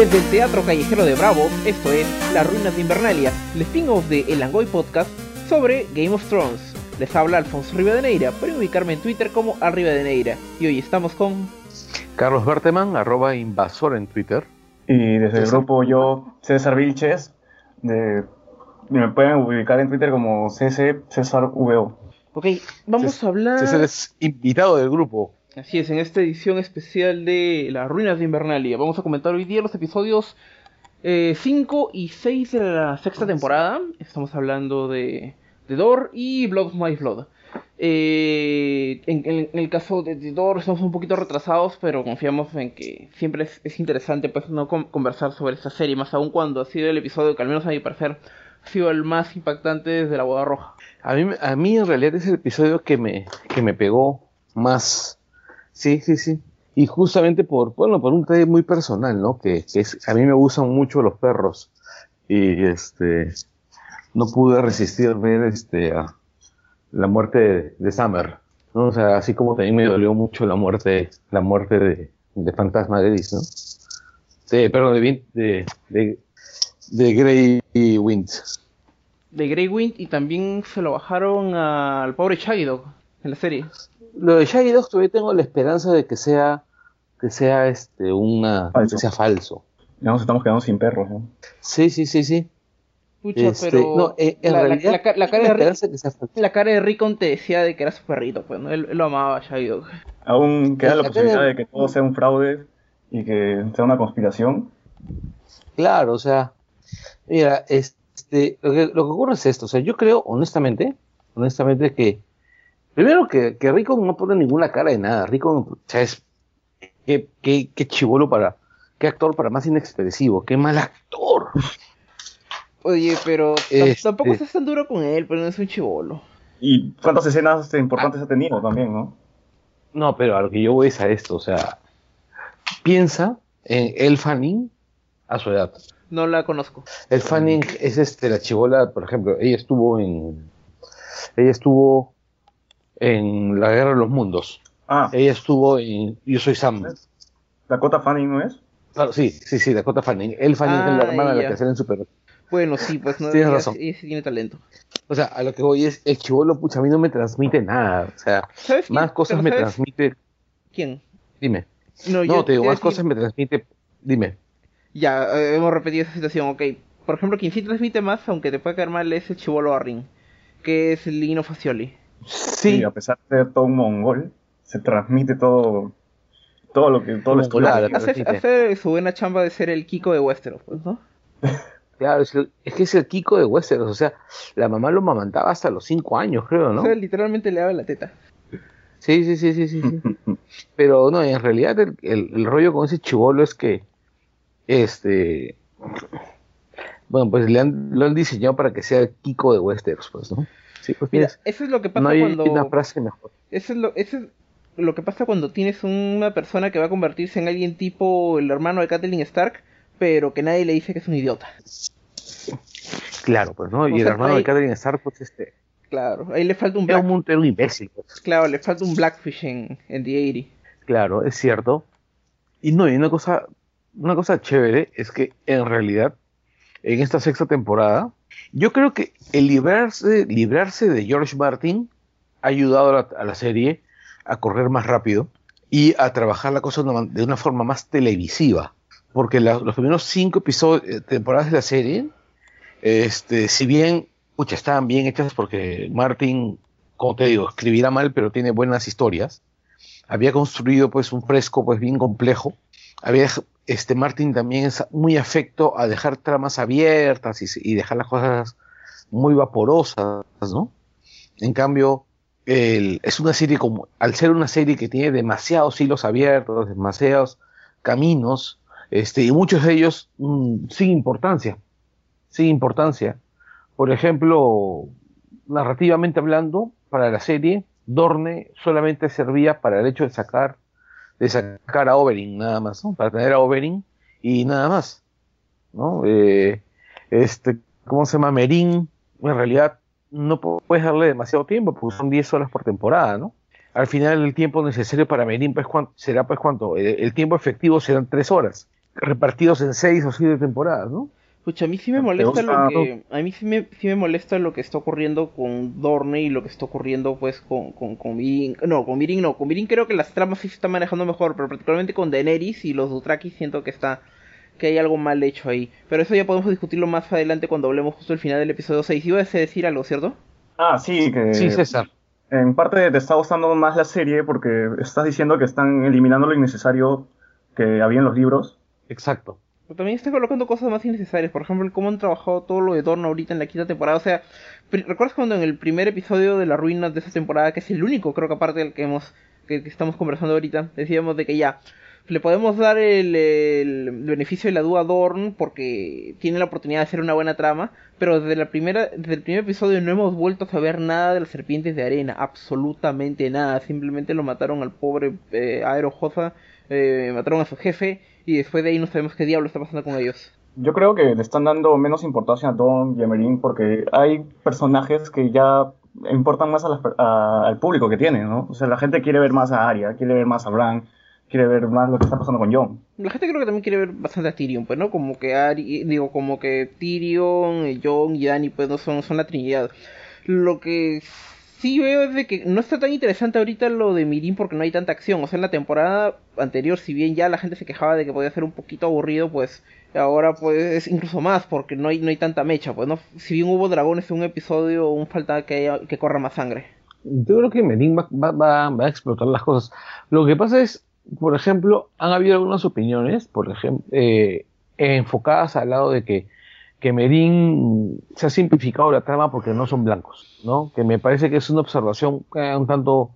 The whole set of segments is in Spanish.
Desde el Teatro Callejero de Bravo, esto es Las Ruinas de Invernalia, el spin-off de El Angoy Podcast sobre Game of Thrones. Les habla Alfonso Rivadeneira, pueden ubicarme en Twitter como Arribadeneira. Y hoy estamos con... Carlos Berteman, arroba invasor en Twitter. Y desde el grupo yo, César Vilches, de, me pueden ubicar en Twitter como CC César VO. Ok, vamos a hablar... César es invitado del grupo. Así es, en esta edición especial de Las Ruinas de Invernalia. Vamos a comentar hoy día los episodios 5 eh, y 6 de la sexta temporada. Estamos hablando de, de Dor y Blood My Blood. Eh, en, el caso de, Dor estamos un poquito retrasados, pero confiamos en que siempre es, interesante pues no conversar sobre esta serie, más aún cuando ha sido el episodio que al menos a mi parecer ha sido el más impactante desde la boda roja. A mí, a mí en realidad es el episodio que me, que me pegó más Sí, sí, sí. Y justamente por, bueno, por un detalle muy personal, ¿no? Que, es, a mí me gustan mucho los perros. Y este, no pude resistir ver este, a la muerte de, Summer. O sea, así como también me dolió mucho la muerte, la muerte de, de Fantasma de ¿no? De, perdón, de, de, de, de Grey Wind. De Grey Wind y también se lo bajaron al pobre Shaggy Dog en la serie lo de Shaggy Dogs todavía tengo la esperanza de que sea que sea este una falso. que sea falso. Ya nos estamos quedando sin perros, ¿no? Sí, sí, sí, sí. Pucha, este, pero no, eh, en la, realidad, la, la, cara de la cara de Rickon te decía de que era su perrito, pues, ¿no? él, lo amaba Shaggy Dog. Aún queda la, posibilidad de... que todo sea un fraude y que sea una conspiración. Claro, o sea, mira, este, lo que, lo que ocurre es esto, o sea, yo creo, honestamente, honestamente que Primero que, que Rico no pone ninguna cara de nada. Rico, o sea, es. Qué, qué, qué chivolo para. Qué actor para más inexpresivo. Qué mal actor. Oye, pero este tampoco estás tan duro con él, pero no es un chivolo. Y cuántas escenas importantes ha tenido también, ¿no? No, pero a lo que yo voy es a esto, o sea, piensa en El Fanning a su edad. No la conozco. El Fanning es este, la chivola, por ejemplo, ella estuvo en. Ella estuvo en La Guerra de los Mundos. Ah. Ella estuvo en Yo Soy Sam. ¿Dakota Fanning no es? Claro, sí, sí, sí, Dakota Fanning. El Fanning es la ah, hermana de la que sale en Super. Bueno, sí, pues no. Tienes razón. Ella, tiene talento. O sea, a lo que voy es, el chivolo, pucha, a mí no me transmite nada. O sea, más cosas me transmite. ¿Quién? Dime. No, te digo, más cosas me transmite. Dime. Ya, eh, hemos repetido esa situación, ok. Por ejemplo, quien sí transmite más, aunque te pueda caer mal, es el chivolo Arrin, que es el Lino Facioli. Sí. a pesar de ser todo un mongol, se transmite todo todo lo que todo lo escolar. Hace, hace, su buena chamba de ser el Kiko de Westeros, pues, ¿no? Claro, es, que es el Kiko de Westeros, o sea, la mamá lo mamantaba hasta los 5 años, creo, ¿no? O sea, literalmente le daba la teta. Sí, sí, sí, sí, sí. Pero no, en realidad el, el, rollo con ese chivolo es que, este, bueno, pues le han, lo han diseñado para que sea el Kiko de Westeros, pues, ¿no? Sí, pues mira, eso es lo que pasa no hay cuando. Una frase mejor. Eso es, lo, eso es lo que pasa cuando tienes una persona que va a convertirse en alguien tipo el hermano de Kathleen Stark, pero que nadie le dice que es un idiota. Claro, pues no, y el hermano de Kathleen Stark, pues este. Claro, ahí le falta un Black... un, un imbécil. Pues. Claro, le falta un Blackfish en, en The 80. Claro, es cierto. Y no, y una cosa, una cosa chévere es que en realidad, en esta sexta temporada, yo creo que el librarse, librarse de George Martin ha ayudado a la, serie a correr más rápido y a trabajar la cosa de una, forma más televisiva. Porque los primeros cinco episodios, eh, temporadas de la serie, este, si bien pucha, estaban bien hechas porque Martin, como te digo, escribirá mal, pero tiene buenas historias. Había construido pues un fresco pues bien complejo. Había este Martin también es muy afecto a dejar tramas abiertas y, dejar las cosas muy vaporosas, ¿no? En cambio, es una serie como, al ser una serie que tiene demasiados hilos abiertos, demasiados caminos, este, y muchos de ellos mm, sin importancia, sin importancia. Por ejemplo, narrativamente hablando, para la serie, Dorne solamente servía para el hecho de sacar de sacar a Oberyn nada más, ¿no? Para tener a Oberyn y nada más, ¿no? Eh, este, ¿cómo se llama? Merín, en realidad no puedes darle demasiado tiempo, porque son 10 horas por temporada, ¿no? Al final el tiempo necesario para Merín pues, será pues cuánto, el, tiempo efectivo serán 3 horas. repartidos en seis o siete temporadas, ¿no? Pucha, a mí sí me molesta lo que. A mí sí me, sí me molesta lo que está ocurriendo con Dorne y lo que está ocurriendo pues con, con, con Mirin. No, con Mirin no. Con Mirin creo que las tramas sí se están manejando mejor, pero particularmente con Daenerys y los Dothraki siento que está. que hay algo mal hecho ahí. Pero eso ya podemos discutirlo más adelante cuando hablemos justo del final del episodio 6. ¿Ibas a decir algo, cierto? Ah, sí, que. Sí, César. En parte te está gustando más la serie porque estás diciendo que están eliminando lo innecesario que había en los libros. Exacto. Pero también están colocando cosas más innecesarias. Por ejemplo, cómo han trabajado todo lo de Dorne ahorita en la quinta temporada. O sea, ¿recuerdas cuando en el primer episodio de la ruina de esa temporada, que es el único, creo que aparte del que hemos que, estamos conversando ahorita, decíamos de que ya le podemos dar el, beneficio de la duda a Dorn porque tiene la oportunidad de hacer una buena trama, pero desde la primera desde el primer episodio no hemos vuelto a saber nada de las serpientes de arena, absolutamente nada, simplemente lo mataron al pobre eh, Aero Joza, eh, mataron a su jefe y después de ahí no sabemos qué diablo está pasando con ellos. Yo creo que le están dando menos importancia a Don y a porque hay personajes que ya importan más al público que tienen, ¿no? O sea, la gente quiere ver más a Arya, quiere ver más a Bran, quiere ver más lo que está pasando con Jon. La gente creo que también quiere ver bastante a Tyrion, pues, ¿no? Como que Ari, digo, como que Tyrion, Jon y Dany, pues, no son, son la trinidad. Lo que sí veo de que no está tan interesante ahorita lo de Mirin porque no hay tanta acción. O sea, en la temporada anterior, si bien ya la gente se quejaba de que podía ser un poquito aburrido, pues ahora pues es incluso más porque no hay, no hay tanta mecha. Pues no, si bien hubo dragones en un episodio, aún falta que, que corra más sangre. Yo creo que Mirin va, va, va, a explotar las cosas. Lo que pasa es, por ejemplo, han habido algunas opiniones, por ejemplo, eh, enfocadas al lado de que que Merín se ha simplificado la trama porque no son blancos, ¿no? Que me parece que es una observación eh, un tanto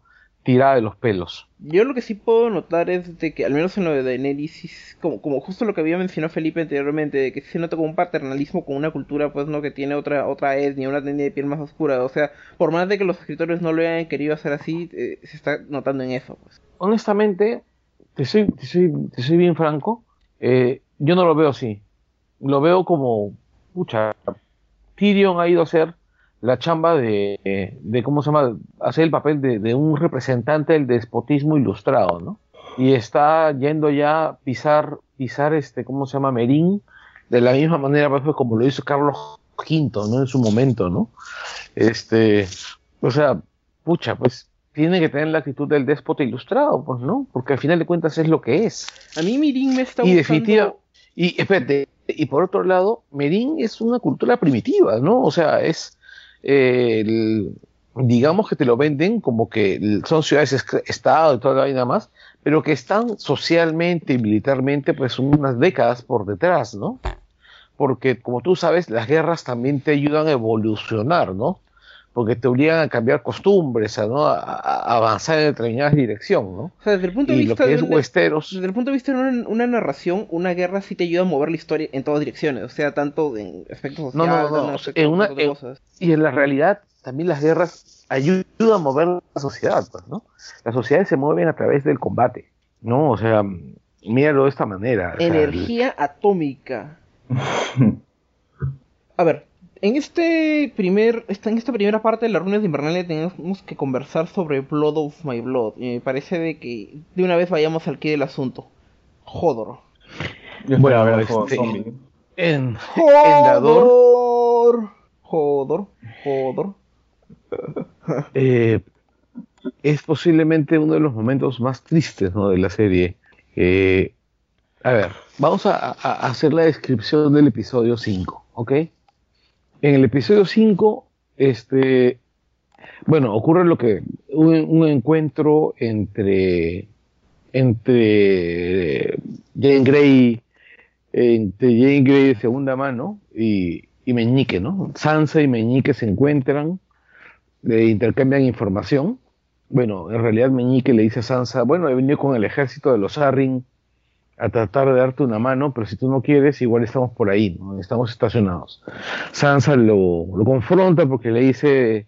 tirada de los pelos. Yo lo que sí puedo notar es de que, al menos en lo de Daenerys, como, como justo lo que había mencionado Felipe anteriormente, de que se nota como un paternalismo con una cultura, pues, ¿no? Que tiene otra, otra etnia, una etnia de piel más oscura. O sea, por más de que los escritores no lo hayan querido hacer así, eh, se está notando en eso, pues. Honestamente, te soy, te soy, te soy bien franco, eh, yo no lo veo así. Lo veo como pucha, Tyrion ha ido a hacer la chamba de, de ¿cómo se llama? Hacer el papel de, un representante del despotismo ilustrado, ¿no? Y está yendo ya a pisar, pisar este, ¿cómo se llama? Merín, de la misma manera, pues, como lo hizo Carlos V, ¿no? En su momento, ¿no? Este, o sea, pucha, pues, tiene que tener la actitud del déspota ilustrado, pues, ¿no? Porque al final de cuentas es lo que es. A mí Merín me está y definitiva, y espérate, y por otro lado, Merín es una cultura primitiva, ¿no? O sea, es, eh, digamos que te lo venden como que son ciudades estado y toda la vaina más, pero que están socialmente y militarmente pues unas décadas por detrás, ¿no? Porque como tú sabes, las guerras también te ayudan a evolucionar, ¿no? Porque te obligan a cambiar costumbres, a, ¿no? a, avanzar en determinada dirección, ¿no? O sea, desde el punto de y vista lo que es una, Westeros... Desde el punto de vista de una, una, narración, una guerra sí te ayuda a mover la historia en todas direcciones, o sea, tanto en aspectos sociales, no, no, no, en una, en, cosas. Y en la realidad, también las guerras ayudan a mover la sociedad, pues, ¿no? Las sociedades se mueven a través del combate, ¿no? O sea, míralo de esta manera. Energía o sea, el... atómica. a ver, en este primer, en esta primera parte de las runas de Invernalia tenemos que conversar sobre Blood of My Blood. Y me parece de que de una vez vayamos al quid del asunto. Jodor. Bueno, a ver, este, en, Jodor. Jodor. Jodor. Eh, es posiblemente uno de los momentos más tristes ¿no? de la serie. Eh, a ver, vamos a, a hacer la descripción del episodio 5, ¿ok? En el episodio 5, este, bueno, ocurre lo que, un, un encuentro entre, entre Jane Grey, entre Jane Grey de segunda mano y, Meñique, ¿no? Sansa y Meñique se encuentran, le intercambian información. Bueno, en realidad Meñique le dice a Sansa, bueno, he venido con el ejército de los Arryn a tratar de darte una mano, pero si tú no quieres, igual estamos por ahí, ¿no? estamos estacionados. Sansa lo, lo confronta porque le dice,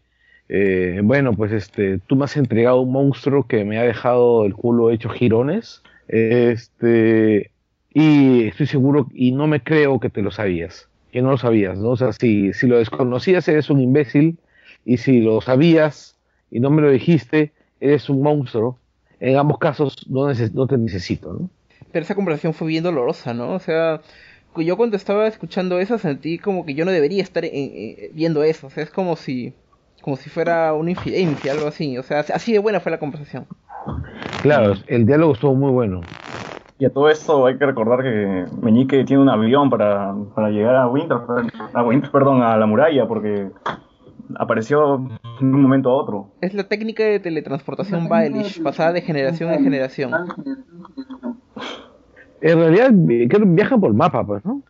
eh, bueno, pues este, tú me has entregado un monstruo que me ha dejado el culo hecho girones, este, y estoy seguro, y no me creo que te lo sabías, que no lo sabías, ¿no? O sea, si, si lo desconocías, eres un imbécil, y si lo sabías y no me lo dijiste, eres un monstruo. En ambos casos no, neces no te necesito, ¿no? Pero esa conversación fue bien dolorosa, ¿no? O sea, yo cuando estaba escuchando eso sentí como que yo no debería estar viendo eso. O sea, es como si como si fuera una infidencia, algo así. O sea, así de buena fue la conversación. Claro, el diálogo estuvo muy bueno. Y a todo esto hay que recordar que Meñique tiene un avión para, para llegar a Winter, a Winter, perdón, a la muralla, porque apareció en un momento a otro. Es la técnica de teletransportación Baelish, pasada de generación en generación. En realidad viajan por mapa, pues, ¿no?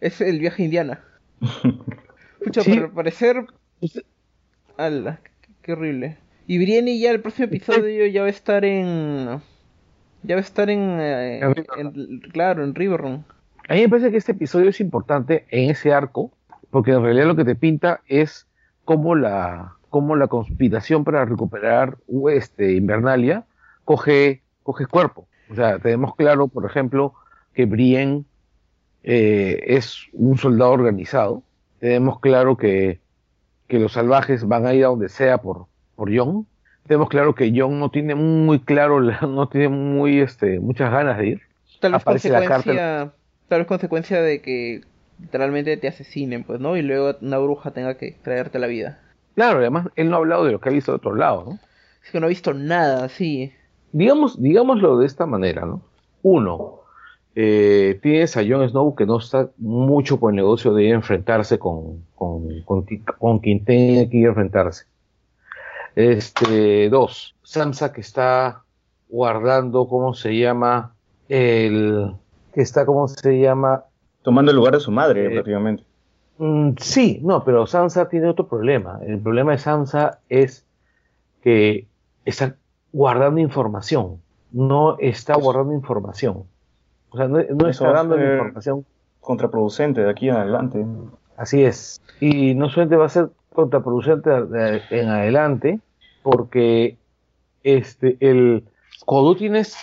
Es el viaje indiana. Pucha, sí. al parecer... ¡Hala! Qué, horrible. Y Brienne ya el próximo episodio ya va a estar en... Ya va a estar en... Eh, claro, en Riverrun. A mí me parece que este episodio es importante en ese arco, porque en realidad lo que te pinta es cómo la, cómo la conspiración para recuperar este, Invernalia coge, coge cuerpo. O sea, tenemos claro, por ejemplo, que Brienne eh, es un soldado organizado. Tenemos claro que, que, los salvajes van a ir a donde sea por, por John. Tenemos claro que John no tiene muy claro, no tiene muy, este, muchas ganas de ir. Tal vez, consecuencia, tal vez consecuencia de que literalmente te asesinen, pues, ¿no? Y luego una bruja tenga que traerte la vida. Claro, además él no ha hablado de lo que ha visto de otro lado, ¿no? Es que no ha visto nada, sí. Digamos, digámoslo de esta manera, ¿no? Uno, eh, tienes a Jon Snow que no está mucho por el negocio de enfrentarse con, con, con, quien tenga que enfrentarse. Este, dos, Sansa que está guardando, ¿cómo se llama? El, que está, ¿cómo se llama? Tomando el lugar de su madre, eh, prácticamente. Mm, sí, no, pero Sansa tiene otro problema. El problema de Sansa es que está guardando información. No está guardando información. O sea, no, está dando información. Contraproducente de aquí en adelante. Así es. Y no solamente va a ser contraproducente en adelante, porque este, el, cuando tienes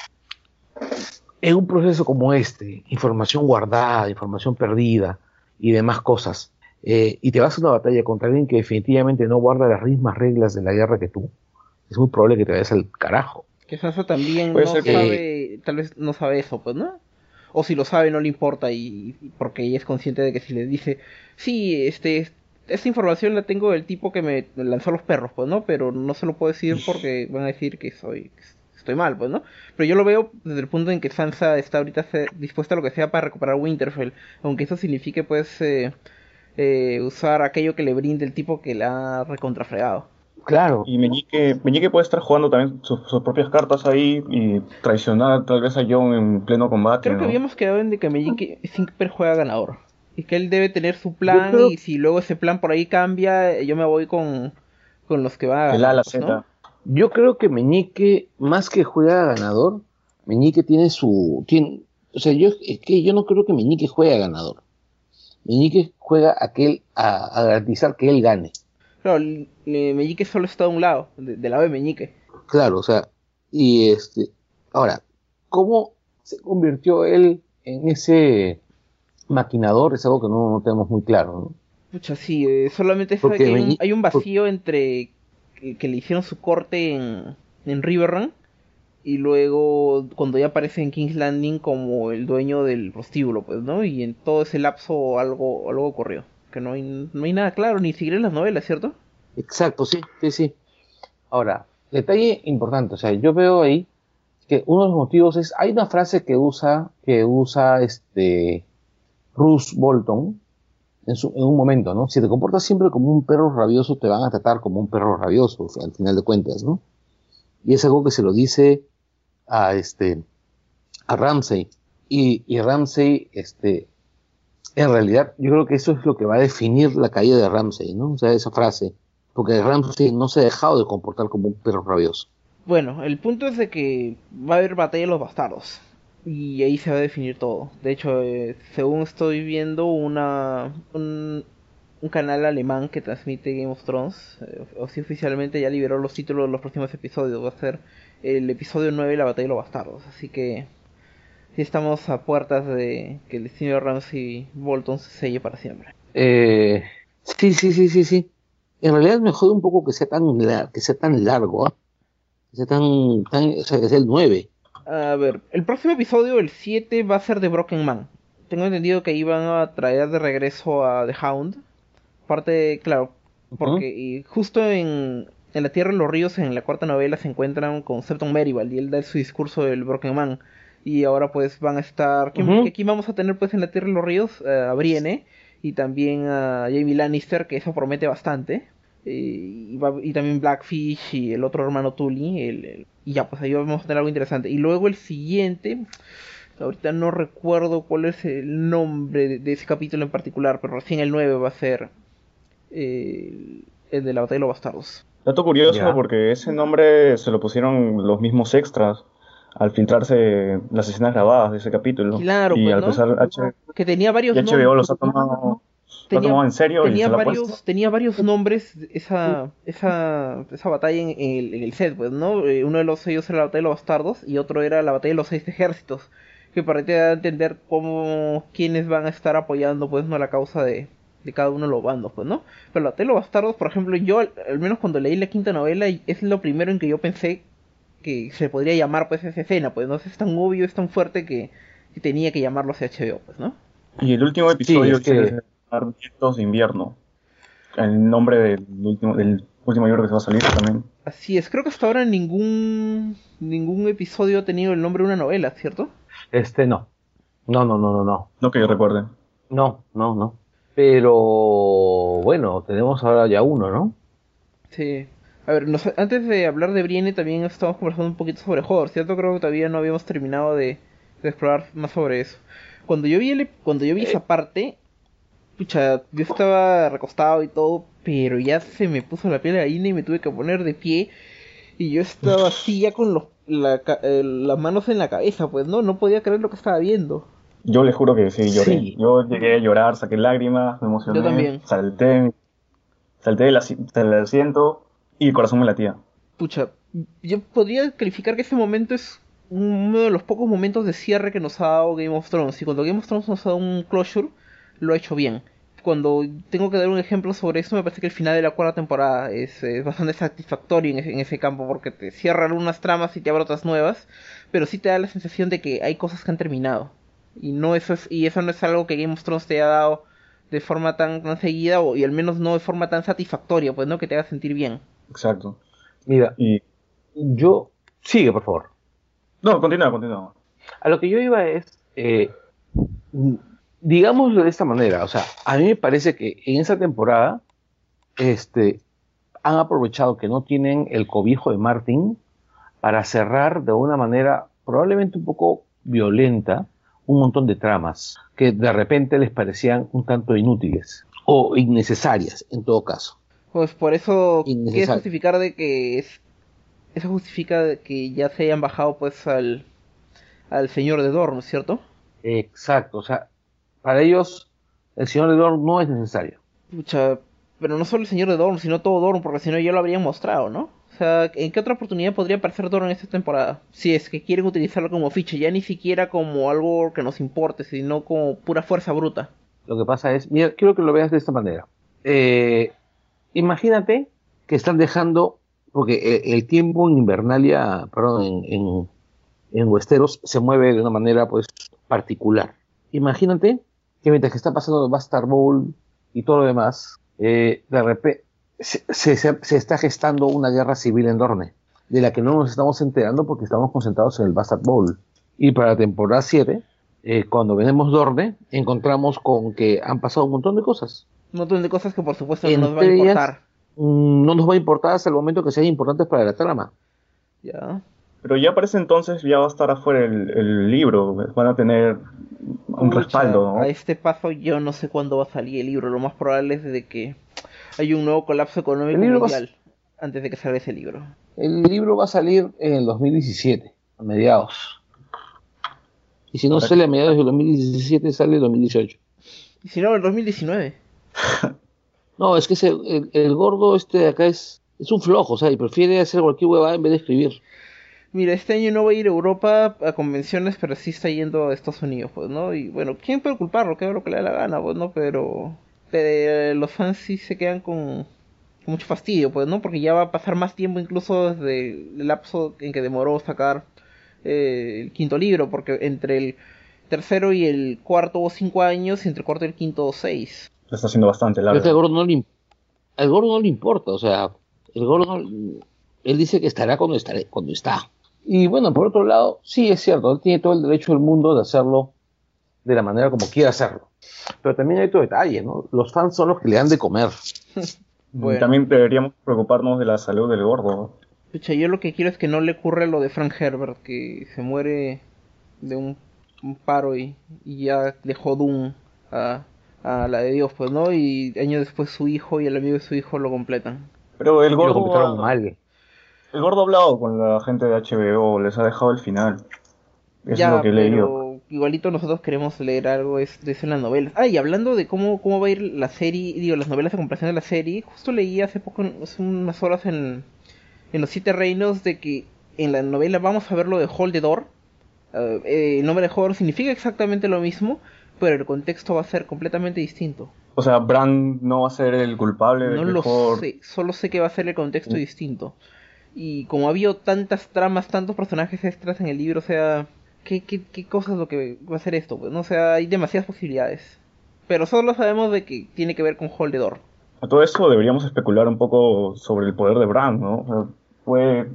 en un proceso como este, información guardada, información perdida y demás cosas, eh, y te vas a una batalla contra alguien que definitivamente no guarda las mismas reglas de la guerra que tú, es muy probable que te vayas al carajo. Que Sansa también no sabe, tal vez no sabe eso, pues, ¿no? O si lo sabe no le importa y, porque ella es consciente de que si le dice, sí, este, esta información la tengo del tipo que me lanzó los perros, pues, ¿no? Pero no se lo puedo decir porque van a decir que soy, estoy mal, pues, ¿no? Pero yo lo veo desde el punto en que Sansa está ahorita dispuesta a lo que sea para recuperar Winterfell, aunque eso signifique, pues, eh, eh, usar aquello que le brinde el tipo que la ha recontrafregado. Claro. Y Meñique, Meñique puede estar jugando también sus, propias cartas ahí y traicionar tal vez a John en pleno combate. Creo que habíamos quedado en de que Meñique siempre juega ganador. Y que él debe tener su plan y si luego ese plan por ahí cambia, yo me voy con, con los que van a ganar. ¿no? Yo creo que Meñique, más que juega ganador, Meñique tiene su... Tiene, o sea, yo, es que yo no creo que Meñique juegue a ganador. Meñique juega a, aquel, a, garantizar que él gane. Claro, Meñique solo está de un lado, del lado de Meñique. Claro, o sea, y este... Ahora, ¿cómo se convirtió él en ese maquinador? Es algo que no, tenemos muy claro, ¿no? Pucha, sí, eh, solamente que hay, un, hay un vacío entre que, le hicieron su corte en, en Riverrun y luego cuando ya aparece en King's Landing como el dueño del prostíbulo, pues, ¿no? Y en todo ese lapso algo, algo ocurrió. Que no hay, no hay nada claro, ni siquiera en las novelas, ¿cierto? Exacto, sí, sí, sí. Ahora, detalle importante, o sea, yo veo ahí que uno de los motivos es, hay una frase que usa, que usa este Bruce Bolton, en, un momento, ¿no? Si te comportas siempre como un perro rabioso, te van a tratar como un perro rabioso, al final de cuentas, ¿no? Y es algo que se lo dice a este, a Ramsey. Y, y Ramsey, este, en realidad, yo creo que eso es lo que va a definir la caída de Ramsey, ¿no? O sea, esa frase. Porque Ramsey no se ha dejado de comportar como un perro rabioso. Bueno, el punto es de que va a haber batalla de los bastardos y ahí se va a definir todo. De hecho, eh, según estoy viendo una un, canal alemán que transmite Game of Thrones, eh, o si oficialmente ya liberó los títulos de los próximos episodios, va a ser el episodio 9 La batalla de los bastardos, así que sí estamos a puertas de que el destino de Ramsey Bolton se selle para siempre. Eh, sí, sí, sí, sí, sí. En realidad me jode un poco que sea tan que sea tan largo, ¿ah? que sea tan, tan o sea, que sea el 9 A ver, el próximo episodio, el 7, va a ser de Broken Man. Tengo entendido que iban a traer de regreso a The Hound. Parte, claro, porque y justo en, en La Tierra de los Ríos, en la cuarta novela, se encuentran con Septon Meribald y él da su discurso del Broken Man. Y ahora pues van a estar... ¿Quién- Ujú. Aquí vamos a tener pues en La Tierra de los Ríos eh, a Brienne y también a Jamie Lannister, que eso promete bastante. Eh, y, va- y también Blackfish y el otro hermano Tully. el- el- y ya, pues ahí vamos a tener algo interesante. Y luego el siguiente, ahorita no recuerdo cuál es el nombre de, de ese capítulo en particular, pero recién el 9 va a ser eh, el de la batalla de los bastardos. Dato curioso, porque ese nombre se lo pusieron los mismos extras al filtrarse las escenas grabadas de ese capítulo. Claro, y pues, al ¿no? pesar H- Que tenía varios y HBO nombres. los ha tomado, lo ha Tenía- tomado en serio y tenía se varios, tenía varios nombres esa, esa, esa batalla en, el, en el set, pues, ¿no? Eh, uno de los sellos era la batalla de los bastardos y otro era la batalla de los seis ejércitos. Que para te da a entender cómo quiénes van a estar apoyando, pues, no la causa de, de cada uno de los bandos, pues, ¿no? Pero la batalla de los bastardos, por ejemplo, yo, al, al menos cuando leí la quinta novela, es lo primero en que yo pensé que se podría llamar, pues, esa escena, pues, ¿no? Es tan obvio, es tan fuerte que, que tenía que llamarlo hacia HBO, pues, ¿no? Y el último episodio es que- Vientos de invierno. El nombre del último, del último libro que se va a salir también. Así es, creo que hasta ahora ningún ningún episodio ha tenido el nombre de una novela, ¿cierto? Este no. No, no, no, no, no. No que yo recuerde. No, no, no. Pero bueno, tenemos ahora ya uno, ¿no? Sí. A ver, nos- antes de hablar de Brienne también estamos conversando un poquito sobre Hodor, ¿cierto? Creo que todavía no habíamos terminado de, de explorar más sobre eso. Cuando yo vi el, cuando yo vi esa parte, pucha, yo estaba recostado y todo, pero ya se me puso la piel de gallina y me tuve que poner de pie y yo estaba así ya con los, la eh, las manos en la cabeza, pues no, no podía creer lo que estaba viendo. Yo les juro que sí, lloré. Sí. Yo llegué a llorar, saqué lágrimas, me emocioné. Yo también. Salté, salté del asiento y el corazón me latía. pucha, yo podría calificar que ese momento es uno de los pocos momentos de cierre que nos ha dado Game of Thrones. Y cuando Game of Thrones nos ha dado un closure, lo ha hecho bien. Cuando tengo que dar un ejemplo sobre eso, me parece que el final de la cuarta temporada es, bastante satisfactorio en ese, en ese campo, porque te cierra algunas tramas y te abre otras nuevas, pero sí te da la sensación de que hay cosas que han terminado. Y no eso es, y eso no es algo que Game of Thrones te haya dado de forma tan, tan seguida, o, y al menos no de forma tan satisfactoria, pues no que te haga sentir bien. Exacto. Mira, Y. yo... Sigue, por favor. No, continúa, continúa. A lo que yo iba es, eh, digámoslo de esta manera, o sea, a mí me parece que en esa temporada este, han aprovechado que no tienen el cobijo de Martin para cerrar de una manera probablemente un poco violenta un montón de tramas que de repente les parecían un tanto inútiles o innecesarias en todo caso. Pues por eso quiere justificar de que es, eso justifica de que ya se hayan bajado pues al al señor de Dorn, ¿cierto? Exacto, o sea, para ellos el señor de Dorn no es necesario. Pucha, pero no solo el señor de Dorn, sino todo Dorn, porque si no ya lo habrían mostrado, ¿no? O sea, ¿en qué otra oportunidad podría aparecer Dorn en esta temporada? Si es que quieren utilizarlo como ficha, ya ni siquiera como algo que nos importe, sino como pura fuerza bruta. Lo que pasa es, mira, quiero que lo veas de esta manera. Eh, imagínate que están dejando, porque el, el tiempo en Invernalia, perdón, en, en, Westeros se mueve de una manera pues particular. Imagínate que mientras que está pasando Bastard Bowl y todo lo demás, eh, se está gestando una guerra civil en Dorne, de la que no nos estamos enterando porque estamos concentrados en el Bastard Bowl. Y para la temporada 7, eh, cuando venimos Dorne, encontramos con que han pasado un montón de cosas. Un montón de cosas que por supuesto no nos van a importar. Mm, No nos va a importar hasta el momento que sean importantes para la trama. Ya. Pero ya para ese entonces ya va a estar afuera el, el libro. Van a tener un respaldo, ¿no? A este paso yo no sé cuándo va a salir el libro. Lo más probable es de que hay un nuevo colapso económico a- mundial antes de que salga ese libro. El libro va a salir en el 2017, a mediados. Y si no sale a mediados del 2017, sale el 2018. Y si no, el 2019. No, es que ese- el, gordo este de acá es, es un flojo, o sea, y prefiere hacer cualquier huevada en vez de escribir. Mira, este año no va a ir a Europa a convenciones, pero sí está yendo a Estados Unidos, pues, ¿no? Y bueno, ¿quién puede culparlo? Que haga lo que le dé la gana, pues, ¿no? Pero, pero los fans sí se quedan con, con mucho fastidio, pues, ¿no? Porque ya va a pasar más tiempo incluso desde el lapso en que demoró sacar eh, el quinto libro, porque entre el tercero y el cuarto hubo cinco años y entre el cuarto y el quinto seis. Lo está haciendo bastante largo. Pero al gordo no le, al gordo no le importa, o sea, el gordo, no- él dice que estará cuando, estaré, cuando está. Y bueno, por otro lado, sí es cierto, él tiene todo el derecho del mundo de hacerlo de la manera como quiera hacerlo. Pero también hay otro detalle, ¿no? Los fans son los que le dan de comer. Bueno. También deberíamos preocuparnos de la salud del gordo. Pucha, yo lo que quiero es que no le ocurra lo de Frank Herbert, que se muere de un, un paro y, y ya dejó Doom a, a la de Dios, pues, ¿no? Y años después su hijo y el amigo de su hijo lo completan. Pero el Y lo gordo, completaron ha, mal. el gordo ha hablado con la gente de HBO, les ha dejado el final. Eso ya, es lo que he leído. pero igualito nosotros queremos leer algo es- de eso en las novelas. Ah, y hablando de cómo, cómo va a ir la serie, digo, las novelas de comparación de la serie, justo leí hace poco, hace unas horas en, en Los Siete Reinos, de que en la novela vamos a ver lo de Hold the Door. Eh, el nombre de Hold significa exactamente lo mismo, pero el contexto va a ser completamente distinto. O sea, Bran no va a ser el culpable de No lo sé, solo sé que va a ser el contexto Mm. distinto. Y como ha habido tantas tramas, tantos personajes extras en el libro, o sea, ¿qué, qué, qué cosa es lo que va a ser esto? Pues, ¿no? O sea, hay demasiadas posibilidades. Pero solo sabemos de que tiene que ver con Hold the Door. A todo eso deberíamos especular un poco sobre el poder de Bran, ¿no? O sea, fue...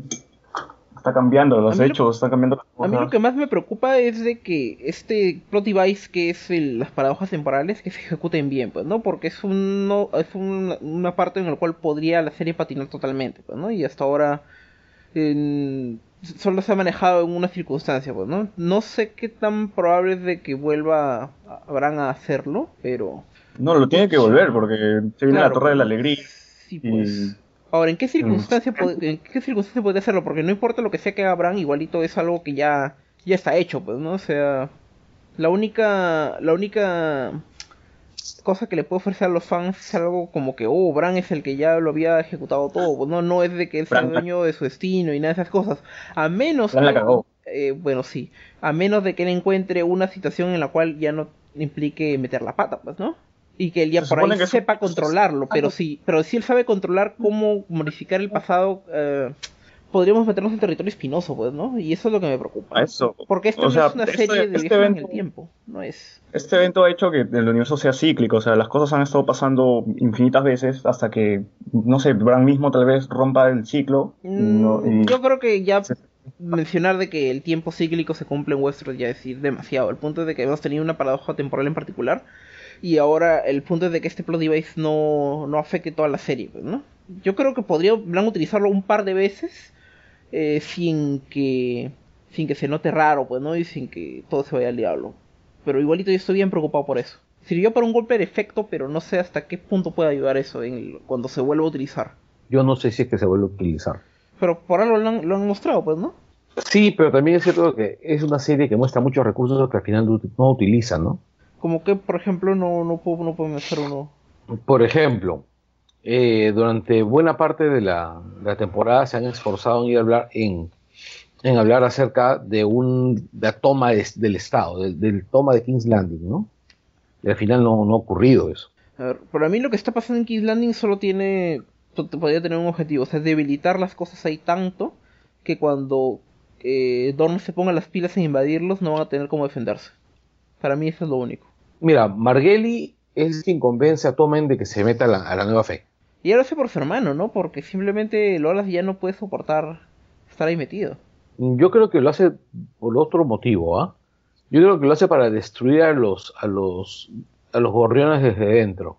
Está cambiando los A mí lo- hechos, está cambiando las A cosas. mí lo que más me preocupa es de que este plot device que es el- las paradojas temporales que se ejecuten bien, pues, ¿no? Porque es un, no- es un- una parte en la cual podría la serie patinar totalmente, pues, ¿no? Y hasta ahora solo se ha manejado en una circunstancia, pues, ¿no? No sé qué tan probable es de que vuelva a- Bran a hacerlo, pero... No, lo tiene que volver porque se viene la Torre de la pues, Alegría. Sí, pues. y- Ahora, ¿en qué circunstancia pod- en qué circunstancia podría hacerlo? Porque no importa lo que sea que haga Bran, igualito es algo que ya ya está hecho, pues, ¿no? O sea, la única la única cosa que le puede ofrecer a los fans es algo como que, oh, Bran es el que ya lo había ejecutado todo, pues, no no es de que él sea Bran- dueño de su destino y nada de esas cosas. A menos Bran la que- cagó. eh, bueno, sí, a menos de que él encuentre una situación en la cual ya no implique meter la pata, pues, ¿no? Y que él ya Se por ahí que eso- sepa controlarlo, pero sí, pero si él sabe controlar cómo modificar el pasado, eh, podríamos meternos en territorio espinoso, pues, ¿no? Y eso es lo que me preocupa. Eso. Porque esto O no sea, es una este- serie de este viajes en evento- el tiempo, no es. Este evento ha hecho que el universo sea cíclico, o sea, las cosas han estado pasando infinitas veces hasta que, no sé, Bran mismo tal vez rompa el ciclo. y no- y- Mm, Yo creo que ya Sí. mencionar de que el tiempo cíclico se cumple en Westeros ya es decir demasiado. El punto es de que hemos tenido una paradoja temporal en particular y ahora el punto es de que este plot device no, no afecte toda la serie, pues, ¿no? Yo creo que podrían utilizarlo un par de veces eh, sin que sin que se note raro, pues, ¿no? Y sin que todo se vaya al diablo. Pero igualito yo estoy bien preocupado por eso. Sirvió para un golpe de efecto, pero no sé hasta qué punto puede ayudar eso en el- cuando se vuelva a utilizar. Yo no sé si es que se vuelve a utilizar. Pero por algo lo han, lo han mostrado, pues, ¿no? Sí, pero también es cierto que es una serie que muestra muchos recursos que al final no, no utiliza, ¿no? Como que, por ejemplo, no, no puedo, no puedo hacer uno. Por ejemplo, eh, durante buena parte de la, temporada se han esforzado en ir a hablar en, en hablar acerca de un de la toma de- del Estado, del, del toma de King's Landing, ¿no? Y al final no, no ha ocurrido eso. A ver, para mí lo que está pasando en King's Landing solo tiene. po- Podría tener un objetivo, o sea, debilitar las cosas ahí tanto que cuando eh, Dorne se ponga las pilas en invadirlos no van a tener cómo defenderse. Para mí eso es lo único. Mira, Margelli es quien convence a Tommen de que se meta a la, a la nueva fe. Y ahora lo hace por su hermano, ¿no? Porque simplemente Loras ya no puede soportar estar ahí metido. Yo creo que lo hace por otro motivo, ¿ah? Yo creo que lo hace para destruir a los, a los, a los gorriones desde dentro.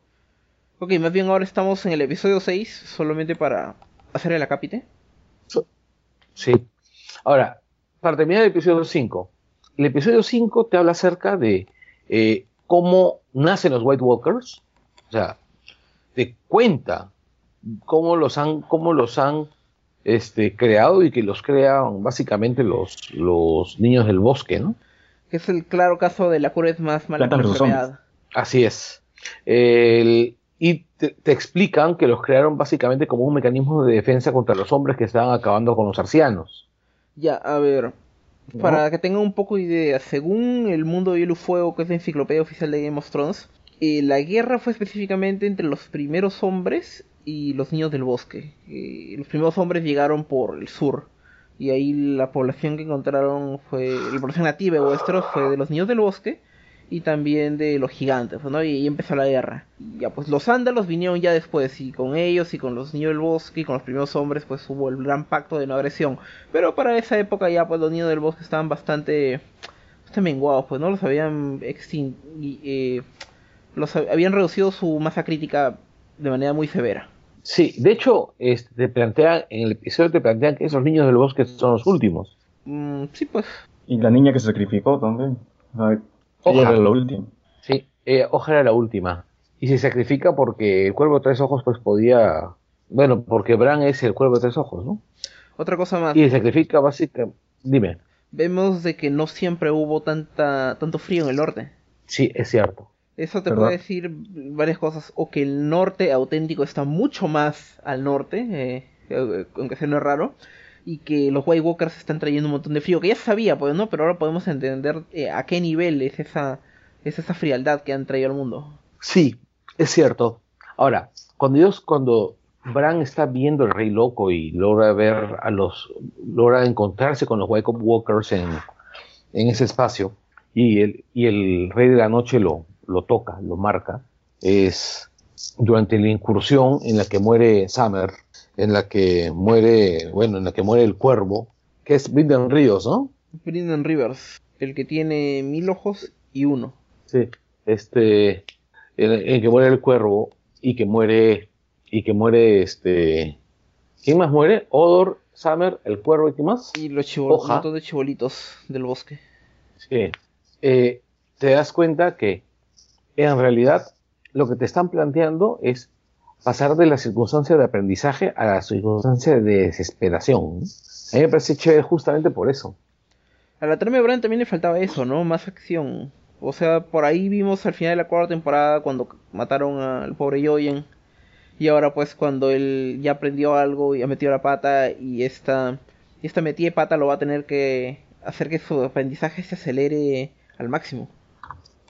Ok, más bien ahora estamos en el episodio 6, solamente para hacer el acápite. Sí. Ahora, para terminar el episodio 5, el episodio 5 te habla acerca de eh, cómo nacen los White Walkers, o sea, te cuenta cómo los han, cómo los han este, creado y que los crean básicamente los, los niños del bosque, ¿no? Que es el claro caso de la cura es más mala que. Así es. El- y te, te explican que los crearon básicamente como un mecanismo de defensa contra los hombres que estaban acabando con los arcianos. Ya, a ver. Para que tengan un poco de idea, según el mundo de Hielo y Fuego, que es la enciclopedia oficial de Game of Thrones, eh, la guerra fue específicamente entre los primeros hombres y los niños del bosque. Eh, los primeros hombres llegaron por el sur Y ahí la población que encontraron fue, la población nativa de Westeros fue de los niños del bosque y también de los gigantes, ¿no? Y ahí empezó la guerra. Y ya pues los ándalos vinieron ya después y con ellos y con los niños del bosque y con los primeros hombres pues hubo el gran pacto de no agresión. Pero para esa época ya pues los niños del bosque estaban bastante, bastante menguados, pues no los habían extin eh, los habían reducido su masa crítica de manera muy severa. Sí, de hecho, este, te plantean, en el episodio te plantean que esos niños del bosque son los últimos. Mm, sí, pues. Y la niña que se sacrificó también. O era la última. Sí, eh, Oja era la última. Y se sacrifica porque el cuervo de tres ojos pues podía... Bueno, porque Bran es el cuervo de tres ojos, ¿no? Otra cosa más. Y se sacrifica básicamente... Dime. Vemos de que no siempre hubo tanta, tanto frío en el norte. Sí, es cierto. Eso te puede decir varias cosas. O que el norte auténtico está mucho más al norte, eh, eh, aunque sea no es raro. Y que los White Walkers están trayendo un montón de frío. Que ya sabía, pues, ¿no? Pero ahora podemos entender eh, a qué nivel es esa, es esa frialdad que han traído al mundo. Sí, es cierto. Ahora, cuando Dios, cuando Bran está viendo el Rey Loco y logra ver a los, logra encontrarse con los White Walkers en, en ese espacio, y el, y el Rey de la Noche lo, lo toca, lo marca, es durante la incursión en la que muere Summer, en la que muere, bueno, en la que muere el cuervo, que es Brindan Ríos, ¿no? Brindan Rivers, el que tiene mil ojos y uno. Sí, este, en el que muere el cuervo y que muere, y que muere este, ¿quién más muere? Odor, Summer, el cuervo y qué más? Y los chibolitos de chibolitos del bosque. Sí, eh, te das cuenta que en realidad lo que te están planteando es pasar de la circunstancia de aprendizaje a la circunstancia de desesperación. A mí me parece chévere justamente por eso. A la trama de Bran también le faltaba eso, ¿no? Más acción. O sea, por ahí vimos al final de la cuarta temporada cuando mataron al pobre Joyen. Y ahora pues cuando él ya aprendió algo y ha metido la pata y esta, esta metida pata lo va a tener que hacer que su aprendizaje se acelere al máximo.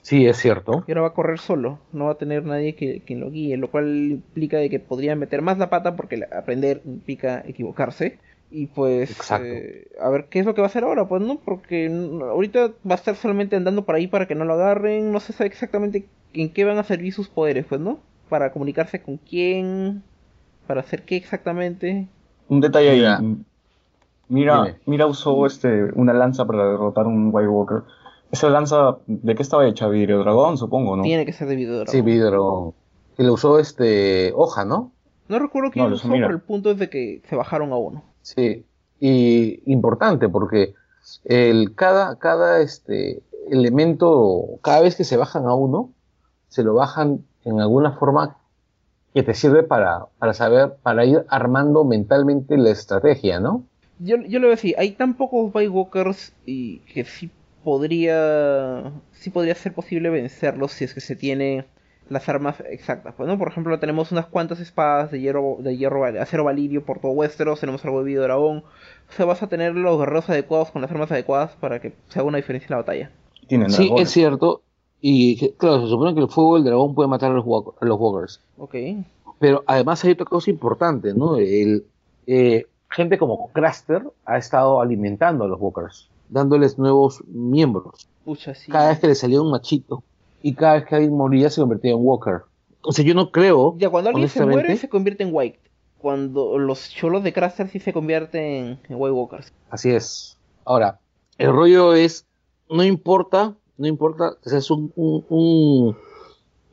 Sí, es cierto. Y ahora va a correr solo, no va a tener nadie que, quien lo guíe, lo cual implica de que podría meter más la pata porque aprender implica equivocarse. Y pues, eh, a ver qué es lo que va a hacer ahora, pues no, porque ahorita va a estar solamente andando por ahí para que no lo agarren, no se sabe exactamente en qué van a servir sus poderes, pues no, para comunicarse con quién, para hacer qué exactamente. Un detalle ahí. Mira, mira usó este una lanza para derrotar un White Walker esa lanza, ¿de qué estaba hecha? Vidrio dragón, supongo, ¿no? Tiene que ser de vidrio dragón. Sí, vidrio dragón. Y lo usó este hoja, ¿no? No recuerdo quién lo usó, pero el punto es de que se bajaron a uno. Sí, y importante porque el, cada, cada este, elemento, cada vez que se bajan a uno, se lo bajan en alguna forma que te sirve para, para saber, para ir armando mentalmente la estrategia, ¿no? Yo, yo le voy a decir, hay tan pocos White Walkers y que sí podría sí podría ser posible vencerlos si es que se tiene las armas exactas. Pues, Por ejemplo, tenemos unas cuantas espadas de hierro, de hierro, acero valirio por todo Westeros, tenemos algo de vidrio dragón. O sea, vas a tener los guerreros adecuados con las armas adecuadas para que se haga una diferencia en la batalla. sí, es cierto. Y claro, se supone que el fuego del dragón puede matar a los, walkers. Ok. Pero además hay otra cosa importante, ¿no? El, eh, gente como Craster ha estado alimentando a los walkers dándoles nuevos miembros. Cada vez que le salía un machito y cada vez que alguien moría se convertía en Walker. O sea, yo no creo. Ya, cuando alguien se muere se convierte en White. Cuando los cholos de Craster sí se convierten en White Walkers. Así es. Ahora, el rollo es, no importa, no importa si es un, un, un,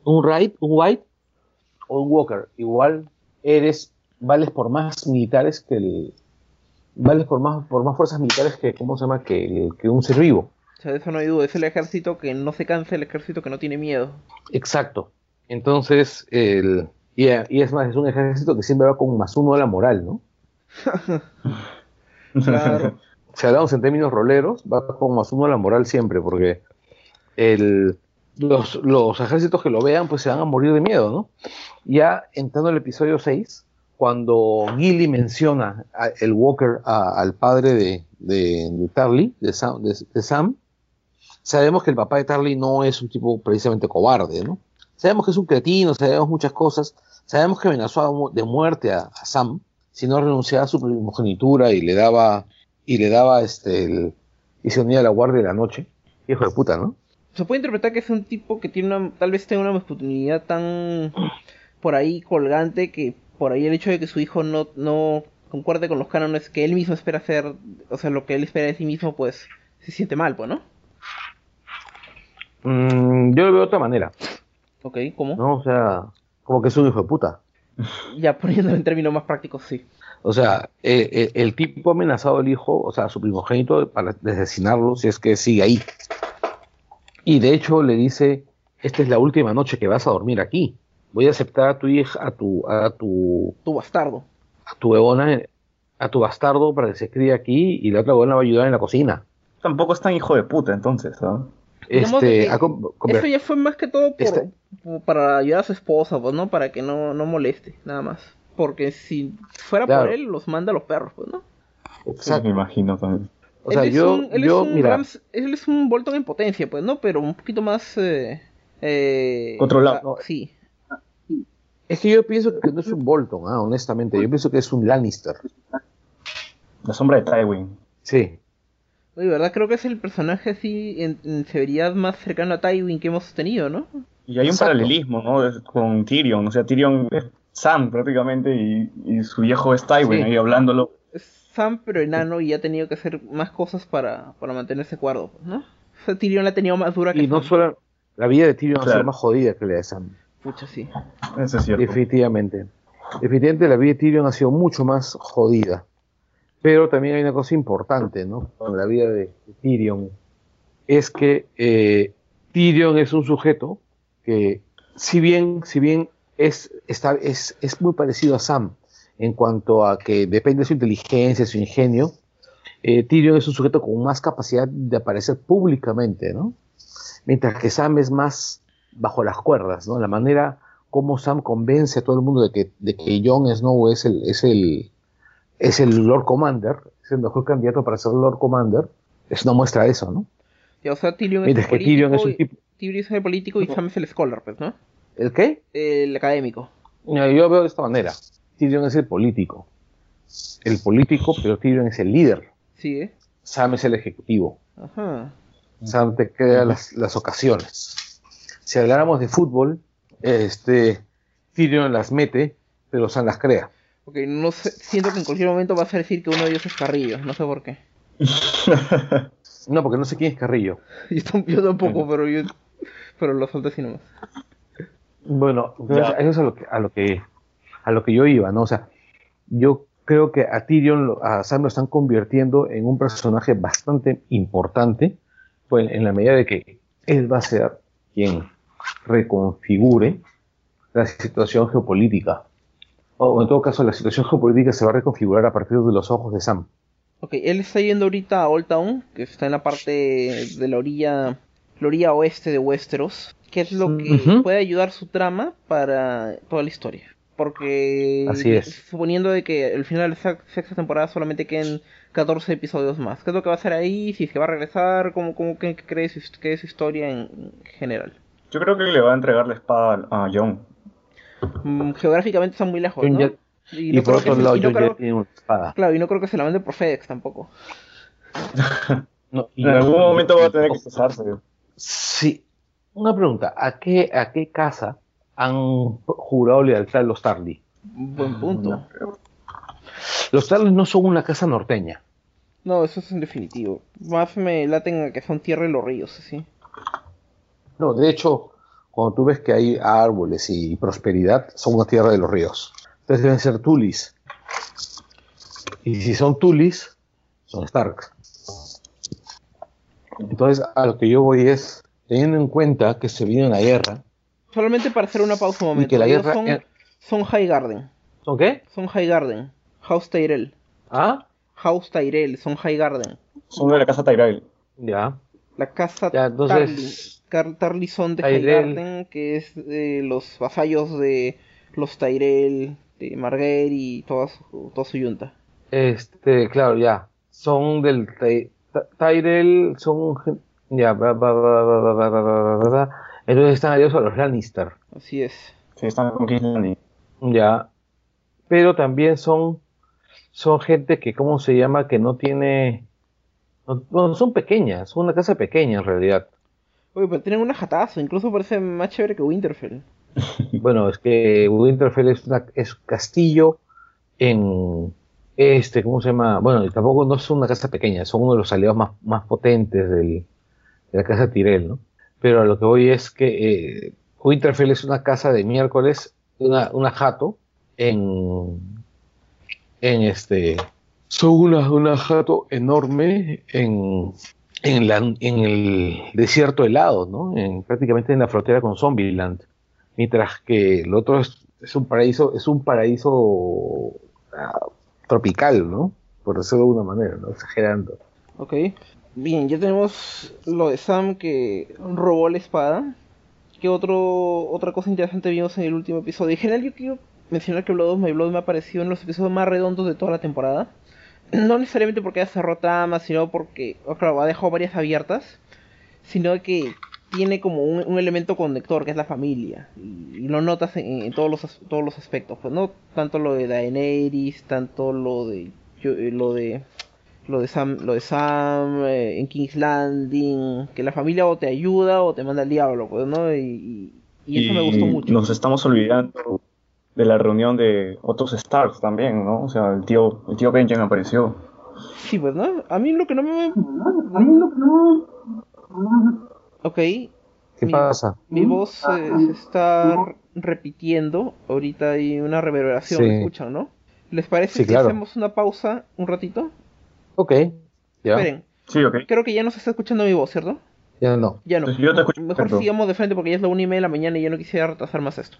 un un White o un Walker. Igual eres, vales por más militares que el, vales por más, por más fuerzas militares que, ¿cómo se llama? Que, que un ser vivo. O sea, de eso no hay duda, es el ejército que no se cansa, el ejército que no tiene miedo. Exacto. Entonces, el, y, es más, es un ejército que siempre va con más uno a la moral, ¿no? claro. Si hablamos en términos roleros, va con más uno a la moral siempre, porque el, los, los ejércitos que lo vean, pues se van a morir de miedo, ¿no? Ya entrando al episodio 6, cuando Gilly menciona el Walker al padre de, de, Tarly, de Sam, sabemos que el papá de Tarly no es un tipo precisamente cobarde, ¿no? Sabemos que es un cretino, sabemos muchas cosas, sabemos que amenazó de muerte a, Sam si no renunciaba a su primogenitura y le daba y le daba este y se unía a la guardia de la noche. Hijo de puta, ¿no? Se puede interpretar que es un tipo que tiene una, tal vez tenga una masculinidad tan por ahí colgante que por ahí el hecho de que su hijo no, no concuerde con los cánones que él mismo espera hacer, o sea, lo que él espera de sí mismo, pues se siente mal, pues, ¿no? Mm, yo lo veo de otra manera, Ok, ¿cómo? ¿no? O sea, como que es un hijo de puta. Ya poniéndolo en términos más prácticos, sí. O sea, eh, eh, el tipo ha amenazado al hijo, o sea, a su primogénito, para asesinarlo si es que sigue ahí. Y de hecho le dice, esta es la última noche que vas a dormir aquí. Voy a aceptar a tu hija, a tu, a tu, Tu bastardo. a tu huevona, a tu bastardo para que se críe aquí y la otra huevona va a ayudar en la cocina. Tampoco es tan hijo de puta, entonces, ¿no? Este, Eso ya fue más que todo por, Este- por- para ayudar a su esposa, pues, ¿no? Para que no, no moleste, nada más. Porque si fuera Claro. por él, los manda a los perros, pues, ¿no? Sí, Exacto. me imagino también. O sea, él es yo, un, él yo es un mira, Rams- él es un Bolton en potencia, pues, ¿no? Pero un poquito más... Eh, eh, Controlado. ah, Sí. Es que yo pienso que no es un Bolton, ah, honestamente. Yo pienso que es un Lannister. La sombra de Tywin. Sí. Oye, ¿verdad? Creo que es el personaje así en, en severidad más cercano a Tywin que hemos tenido, ¿no? Y hay un Exacto. paralelismo, ¿no? Con Tyrion. O sea, Tyrion es Sam prácticamente y, y su viejo es Tywin Sí. ahí hablándolo. Es Sam pero enano y ha tenido que hacer más cosas para, para mantenerse cuerdo, ¿no? O sea, Tyrion la ha tenido más dura que Y no Sam. solo la vida de Tyrion ha sido Claro. más jodida que la de Sam. Pucha, sí. Eso es cierto. Definitivamente. Definitivamente la vida de Tyrion ha sido mucho más jodida. Pero también hay una cosa importante, ¿no? Con la vida de Tyrion. Es que eh, Tyrion es un sujeto que, si bien, si bien es, está, es, es muy parecido a Sam en cuanto a que depende de su inteligencia, su ingenio, eh, Tyrion es un sujeto con más capacidad de aparecer públicamente, ¿no? Mientras que Sam es más bajo las cuerdas, ¿no? La manera como Sam convence a todo el mundo de que, de que Jon Snow es el, es el, es el Lord Commander, es el mejor candidato para ser Lord Commander, es una muestra de eso, ¿no? Ya, o sea, Tyrion es que Tyrion es un político, tipo... y- Tyrion es el político y Sam es el scholar, pues, ¿no? ¿El qué? El académico. Mira, Yo veo de esta manera. Tyrion es el político. El político, pero Tyrion es el líder. Sigue. Sam es el ejecutivo. Ajá. Sam te crea las, las ocasiones. Si habláramos de fútbol, este Tyrion las mete, pero Sam las crea. Ok, no sé, siento que en cualquier momento vas a decir que uno de ellos es Carrillo, no sé por qué. No, porque no sé quién es Carrillo. Yo, tam- yo tampoco, pero yo... Pero lo solté así nomás. Bueno, Ya. eso es a lo que a lo que a lo que yo iba, ¿no? O sea, yo creo que a Tyrion, a Sam lo están convirtiendo en un personaje bastante importante, pues en la medida de que él va a ser quien reconfigure la situación geopolítica. O en todo caso, la situación geopolítica se va a reconfigurar a partir de los ojos de Sam. Ok, él está yendo ahorita a Old Town, que está en la parte de la orilla, la orilla oeste de Westeros, que es lo que puede ayudar su trama para toda la historia. Porque Así es. suponiendo de que el final de la sexta temporada solamente queden 14 episodios más. ¿Qué es lo que va a hacer ahí? Si es que va a regresar, ¿cómo, cómo qué, qué cree su, qué es su historia en general? Yo creo que le va a entregar la espada a Jon. Mm, geográficamente están muy lejos, ¿no? ya- Y Y, no por otro lado, creo- ya tiene una espada. Claro, y no creo que se la mande por FedEx tampoco. No, y- En algún momento va a tener que cesarse. Sí. Una pregunta, ¿a qué, a qué casa han jurado lealtad los Tarly? Buen punto. Los Tarly no son una casa norteña. No, eso es en definitivo. Más me laten a que son tierra y los ríos, así. No, de hecho, cuando tú ves que hay árboles y prosperidad, son una tierra de los ríos. Entonces deben ser Tulis. Y si son Tulis, son Stark. Entonces, a lo que yo voy es, teniendo en cuenta que se viene una guerra, Solamente para hacer una pausa un momento. que la ellos guerra- son, son High Garden. ¿son qué? Son High Garden. House Tyrell. ¿Ah? House Tyrell, son High Garden. Son de la casa Tyrell. Ya. La casa Ya, entonces- Tarly. Car de Tyrell. Que es de los vasallos de los Tyrell, de Marguerite y toda su, toda su yunta. Este, claro, ya. Son del Ty Tyrell, son. Ya, bla, entonces están aliados a los Lannister. Así es. Sí, están con Lannister. Ya. Pero también son. Son gente que, ¿cómo se llama? Que no tiene. Bueno, son pequeñas, son una casa pequeña en realidad. Oye, pero tienen una jatazo, incluso parece más chévere que Winterfell. bueno, es que Winterfell es, una, es castillo en este, ¿cómo se llama? Bueno, tampoco no es una casa pequeña, son uno de los aliados más, más potentes del, de la casa Tyrell, ¿no? Pero a lo que voy es que eh, Winterfell es una casa de miércoles, una, una jato en, en este, son una, una jato enorme en, en, el desierto helado, ¿no? En, prácticamente en la frontera con Zombieland. Mientras que el otro es, es un paraíso, es un paraíso ah, tropical, ¿no? Por decirlo de alguna manera, ¿no? Exagerando. Ok. Bien, ya tenemos lo de Sam que robó la espada. ¿Qué otro, otra cosa interesante vimos en el último episodio? En general yo quiero mencionar que Blood of My Blood me ha parecido en los episodios más redondos de toda la temporada. No necesariamente porque haya cerrado tramas, sino porque, claro, ha dejado varias abiertas, sino que tiene como un, elemento conector que es la familia y, lo notas en, todos los todos los aspectos pues no tanto lo de Daenerys tanto lo de eh, lo de lo de Sam lo de Sam eh, en King's Landing que la familia o te ayuda o te manda al diablo pues no y, eso me gustó mucho. nos estamos olvidando de la reunión de otros Starks también no o sea el tío el tío Benjamin apareció sí pues no a mí lo que no me a mí lo que no Ok. ¿Qué pasa? Mi voz se está repitiendo. Ahorita hay una reverberación, ¿me escuchan, no? ¿Les parece si hacemos una pausa un ratito? Ok, ya. Esperen. Sí, ok. Creo que ya no se está escuchando mi voz, ¿cierto? Ya no. Ya no. yo te escucho Mejor sigamos de frente porque ya es la una y media de la mañana y yo no quisiera retrasar más esto.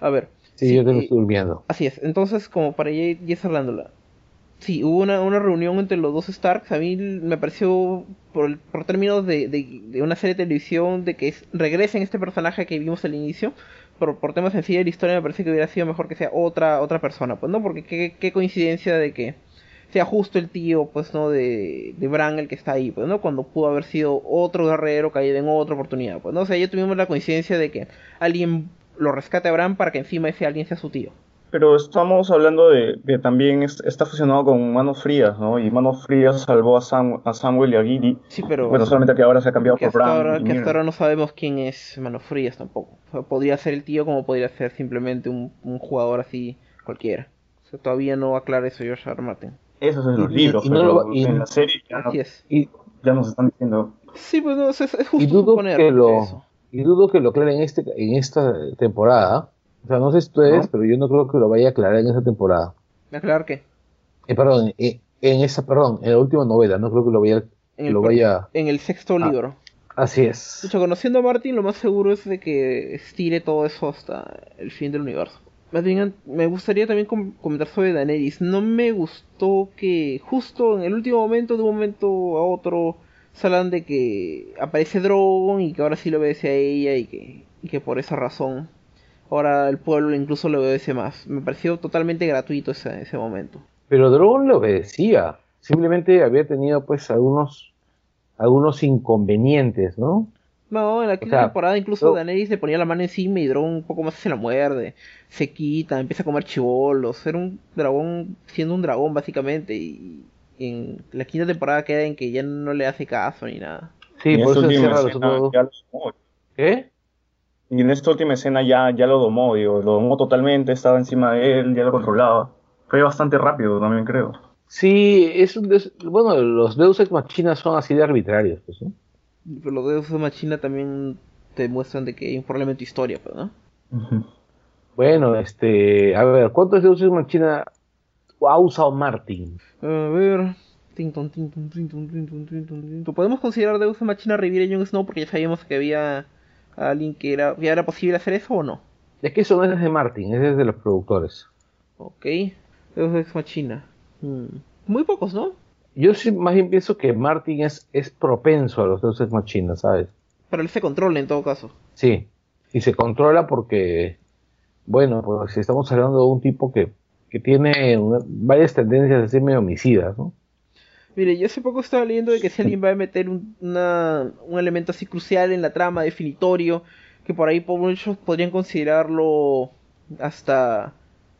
A ver. Sí, yo te estoy durmiendo. Así es. Entonces, como para ya ir cerrándola. Sí, hubo una, una, reunión entre los dos Starks. A mí me pareció, por, por términos de, de, una serie de televisión, de que regresen este personaje que vimos al inicio. Por, por temas sencillos de la historia, me parece que hubiera sido mejor que sea otra otra persona. Pues no, porque qué, qué coincidencia de que sea justo el tío, pues no, de, de Bran el que está ahí, pues no, cuando pudo haber sido otro guerrero caído en otra oportunidad. Pues no, o sea, ya tuvimos la coincidencia de que alguien lo rescate a Bran para que encima ese alguien sea su tío. Pero estamos hablando de que también está fusionado con Manos Frías, ¿no? Y Manos Frías salvó a, a Samuel y a Giri. Sí, pero... Bueno, solamente que ahora se ha cambiado por Bran. Ahora, que hasta ahora no sabemos quién es Manos Frías tampoco. podría ser el tío como podría ser simplemente un, jugador así cualquiera. O sea, todavía no aclara eso George R. Martin. Eso es en los libros, pero en la serie ya, así es. ya nos están diciendo... Sí, pues no, es, es justo y dudo que lo, Y dudo que lo aclaren este, en esta temporada o sea, no sé ustedes, pero yo no creo que lo vaya a aclarar en esa temporada. ¿Aclarar qué? Eh, perdón, eh, en esa, perdón, en la última novela, no creo que lo vaya, en lo vaya... En el sexto ah, libro. Así es. Hecho, conociendo a Martin, lo más seguro es de que estire todo eso hasta el fin del universo. Más bien, me gustaría también comentar sobre Daenerys. No me gustó que justo en el último momento, de un momento a otro, de que aparece Drogon y que ahora sí lo obedece a ella y que, y que por esa razón ahora el pueblo incluso le obedece más. Me pareció totalmente gratuito ese, ese momento. Pero Drogon le obedecía. Simplemente había tenido pues algunos algunos inconvenientes, ¿no? No, en la quinta temporada incluso Daenerys le ponía la mano encima y Drogon un poco más se la muerde, se quita, empieza a comer chivolos, era un dragón siendo un dragón básicamente y, en la quinta temporada queda en que ya no le hace caso ni nada. Sí, por eso cierra los ¿Qué? Y en esta última escena ya, ya lo domó, digo, lo domó totalmente, estaba encima de él, ya lo controlaba. Fue bastante rápido también, creo. Sí, es un bueno, los Deus Ex Machina son así de arbitrarios, pues, ¿no? Pero los Deus Ex Machina también te muestran de que hay un problema en tu historia, pues, ¿no? Bueno, este, a ver, ¿cuántos Deus Ex Machina ha usado Martin? A ver, Podemos considerar Deus Machina revivir a Jon Snow porque ya sabíamos que había alguien que era, era posible hacer eso o no. Es que eso no es de Martin, es de los productores. Ok, Deus Ex Machina. Hmm. Muy pocos, ¿no? Yo sí, más bien pienso que Martin es, es propenso a los Deus Ex Machina, ¿sabes? Pero él se controla en todo caso. Sí, y se controla porque, bueno, pues si estamos hablando de un tipo que, que tiene varias tendencias a ser medio homicidas, ¿no? Mire, yo hace poco estaba leyendo de que si alguien va a meter un, un elemento así crucial en la trama, definitorio, que por ahí muchos podrían considerarlo hasta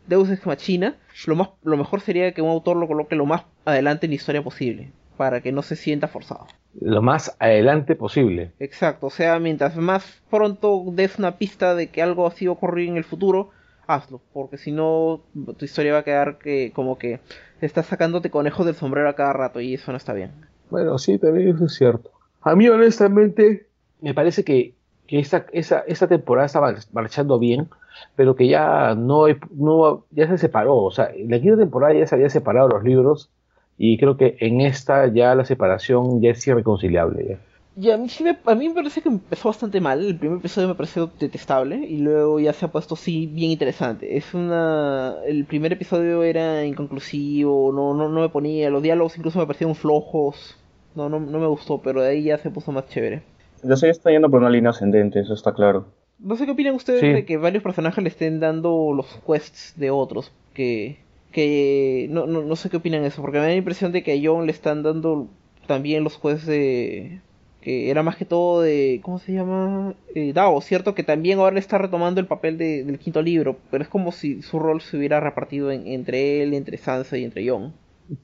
Deus Ex Machina, lo, más, lo mejor sería que un autor lo coloque lo más adelante en la historia posible, para que no se sienta forzado. Lo más adelante posible. Exacto, o sea, mientras más pronto des una pista de que algo así ocurrir en el futuro, hazlo, porque si no, tu historia va a quedar que como que estás sacándote conejos del sombrero a cada rato y eso no está bien. Bueno, sí, también eso es cierto. A mí, honestamente, me parece que, que esta, esa, esta temporada estaba marchando bien, pero que ya no, no ya se separó. O sea, en la quinta temporada ya se había separado los libros y creo que en esta ya la separación ya es irreconciliable. Y a mí, sí me, a mí me parece que empezó bastante mal. El primer episodio me pareció detestable y luego ya se ha puesto sí bien interesante. Es una, el primer episodio era inconclusivo, no, no, no me ponía, los diálogos incluso me parecieron flojos. No, no, no me gustó, pero de ahí ya se puso más chévere. Ya se está yendo por una línea ascendente, eso está claro. No sé qué opinan ustedes de que varios personajes le estén dando los quests de otros. Que, que no, no, no sé qué opinan de eso, porque me da la impresión de que a John le están dando también los quests de, que era más que todo de, ¿cómo se llama? Eh, Dao, ¿cierto? Que también ahora le está retomando el papel de, del quinto libro, pero es como si su rol se hubiera repartido entre él, entre Sansa y entre Jon.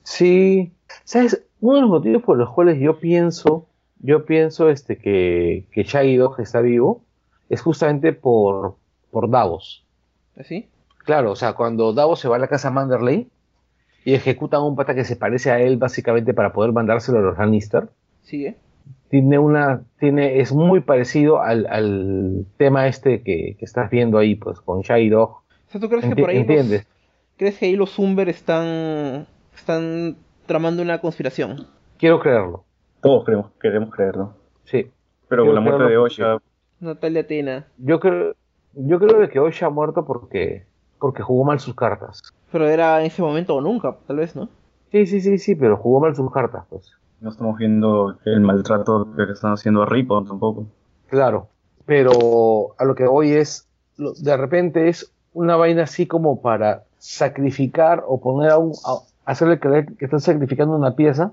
Sí, ¿sabes? Uno de los motivos por los cuales yo pienso, yo pienso este, que, que Shaggy Dog está vivo, es justamente por, por Davos. ¿Ah, claro, o sea, cuando Davos se va a la casa Manderley y ejecuta a un pata que se parece a él básicamente para poder mandárselo a los Lannister. Sigue tiene una, tiene, es muy parecido al, al tema este que, que, estás viendo ahí, pues, con Shai Dog. O sea, ¿tú crees que por ahí ¿entiendes? Los, crees que ahí los Umber están, están tramando una conspiración? Quiero creerlo. Todos queremos, queremos creerlo. Sí. Pero con la muerte de Osha. Natalia Tina. Yo creo, yo creo que Osha ha muerto porque, porque jugó mal sus cartas. Pero era en ese momento o nunca, tal vez, ¿no? Sí, sí, sí, sí, pero jugó mal sus cartas, pues no estamos viendo el maltrato que están haciendo a Ripon tampoco. Claro, pero a lo que hoy es, de repente es una vaina así como para sacrificar o poner a, un, hacerle creer que están sacrificando una pieza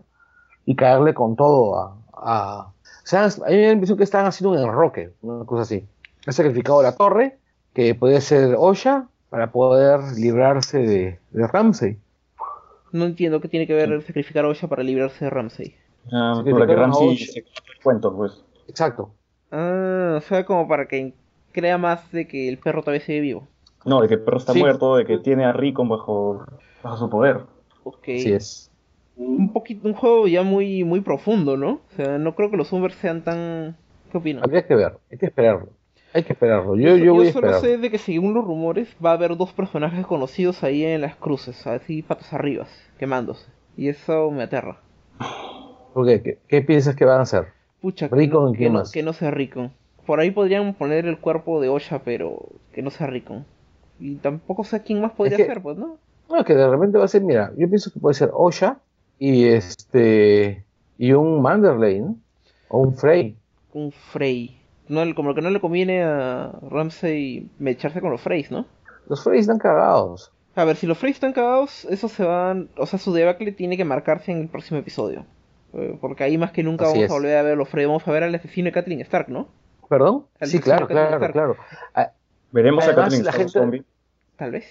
y caerle con todo a, a o sea, una impresión que están haciendo un enroque, una cosa así. Han sacrificado la torre, que puede ser Osha, para poder librarse de, de Ramsey. No entiendo qué tiene que ver sacrificar a Osha para librarse de Ramsey. Ah, para que Ramsey se cuento, pues. Exacto. Ah, o sea, como para que crea más de que el perro todavía sigue vivo. No, de que el perro está muerto, de que tiene a Rico bajo, bajo su poder. Ok. Es. Un poquito, un juego ya muy, muy profundo, ¿no? O sea, no creo que los Umbers sean tan... ¿Qué opinas? Habría que ver, hay que esperarlo. Hay que esperarlo. Yo, yo, voy yo solo sé de que según los rumores va a haber dos personajes conocidos ahí en las cruces, así patas arriba, quemándose. Y eso me aterra. ¿Por qué? ¿Qué, piensas que van a hacer? Pucha, Rico, que, no, más? que no sea Rico. Por ahí podrían poner el cuerpo de Osha, pero que no sea Rico. Y tampoco sé quién más podría ser, pues, ¿no? No, que de repente va a ser, mira, yo pienso que puede ser Osha y este y un Manderley, ¿no? O un Frey. Un Frey no, como que no le conviene a Ramsey echarse con los Freys, ¿no? Los Freys están cagados. A ver, si los Freys están cagados, eso se van. O sea, su debacle tiene que marcarse en el próximo episodio. Eh, porque ahí más que nunca vamos a volver a ver a los Freys. Vamos a ver al asesino de Kathleen Stark, ¿no? ¿Perdón? sí, claro, claro, claro. Ah, Veremos a Kathleen Stark zombie. Tal vez.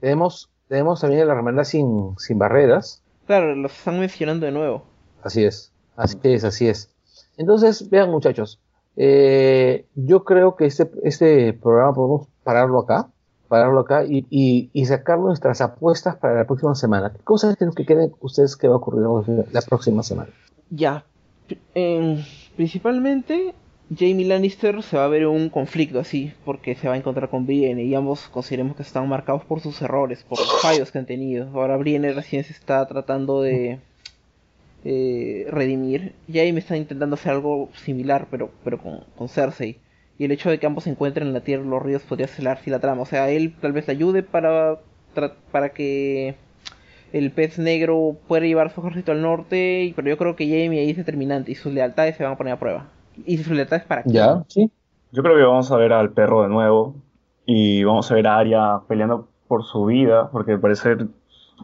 Tenemos, tenemos también la hermandad sin, sin barreras. Claro, los están mencionando de nuevo. Así es, así es, así es. Entonces, vean muchachos, eh, yo creo que este, este programa podemos pararlo acá, pararlo acá y, y, sacar nuestras apuestas para la próxima semana. ¿Qué cosas creen que creen ustedes que va a ocurrir la próxima semana? Ya, principalmente Jamie Lannister se va a ver un conflicto así, porque se va a encontrar con Brienne y ambos consideremos que están marcados por sus errores, por los fallos que han tenido. Ahora Brienne recién se está tratando de eh, redimir. Jaime está intentando hacer algo similar, pero, pero con, Cersei. Y el hecho de que ambos se encuentren en la Tierra de los Ríos podría acelerar si la trama. O sea, él tal vez le ayude para, para que el pez negro pueda llevar su ejército al norte, pero yo creo que Jamie ahí es determinante y sus lealtades se van a poner a prueba. ¿Y sus lealtades para quién? Ya, sí. Yo creo que vamos a ver al perro de nuevo y vamos a ver a Arya peleando por su vida, porque al parecer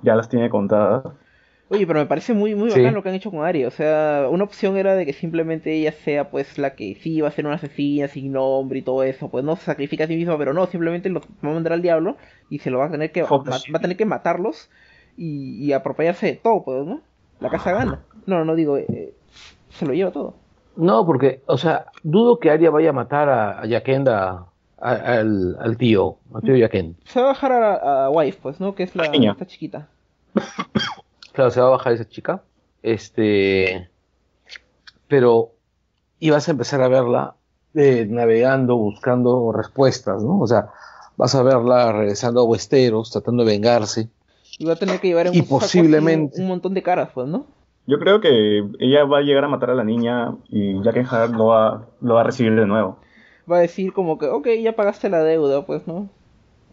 ya las tiene contadas. Oye, pero me parece muy, muy Sí. bacán lo que han hecho con Arya. O sea, una opción era de que simplemente ella sea, pues, la que sí va a ser una asesina sin nombre y todo eso. Pues no se sacrifica a sí misma, pero no, simplemente lo va a mandar al diablo y se lo va a tener que, va a tener que matarlos y, y apropiarse de todo, pues, ¿no? La casa gana. No, no digo, eh, se lo lleva todo. No, porque, o sea, dudo que Arya vaya a matar a, a Yakenda, a- al, al tío, al tío Yaken. Se va a bajar a, a Wife, pues, ¿no? Que es la Niña. esta chiquita. Claro, se va a bajar esa chica. Este. Pero. Y vas a empezar a verla eh, navegando, buscando respuestas, ¿no? O sea, vas a verla regresando a Westeros, tratando de vengarse. Y va a tener que llevar en Y un posiblemente- un montón de caras, pues, ¿no? Yo creo que ella va a llegar a matar a la niña y Jack Hart lo va, lo va a recibir de nuevo. Va a decir como que, ok, ya pagaste la deuda, pues, ¿no?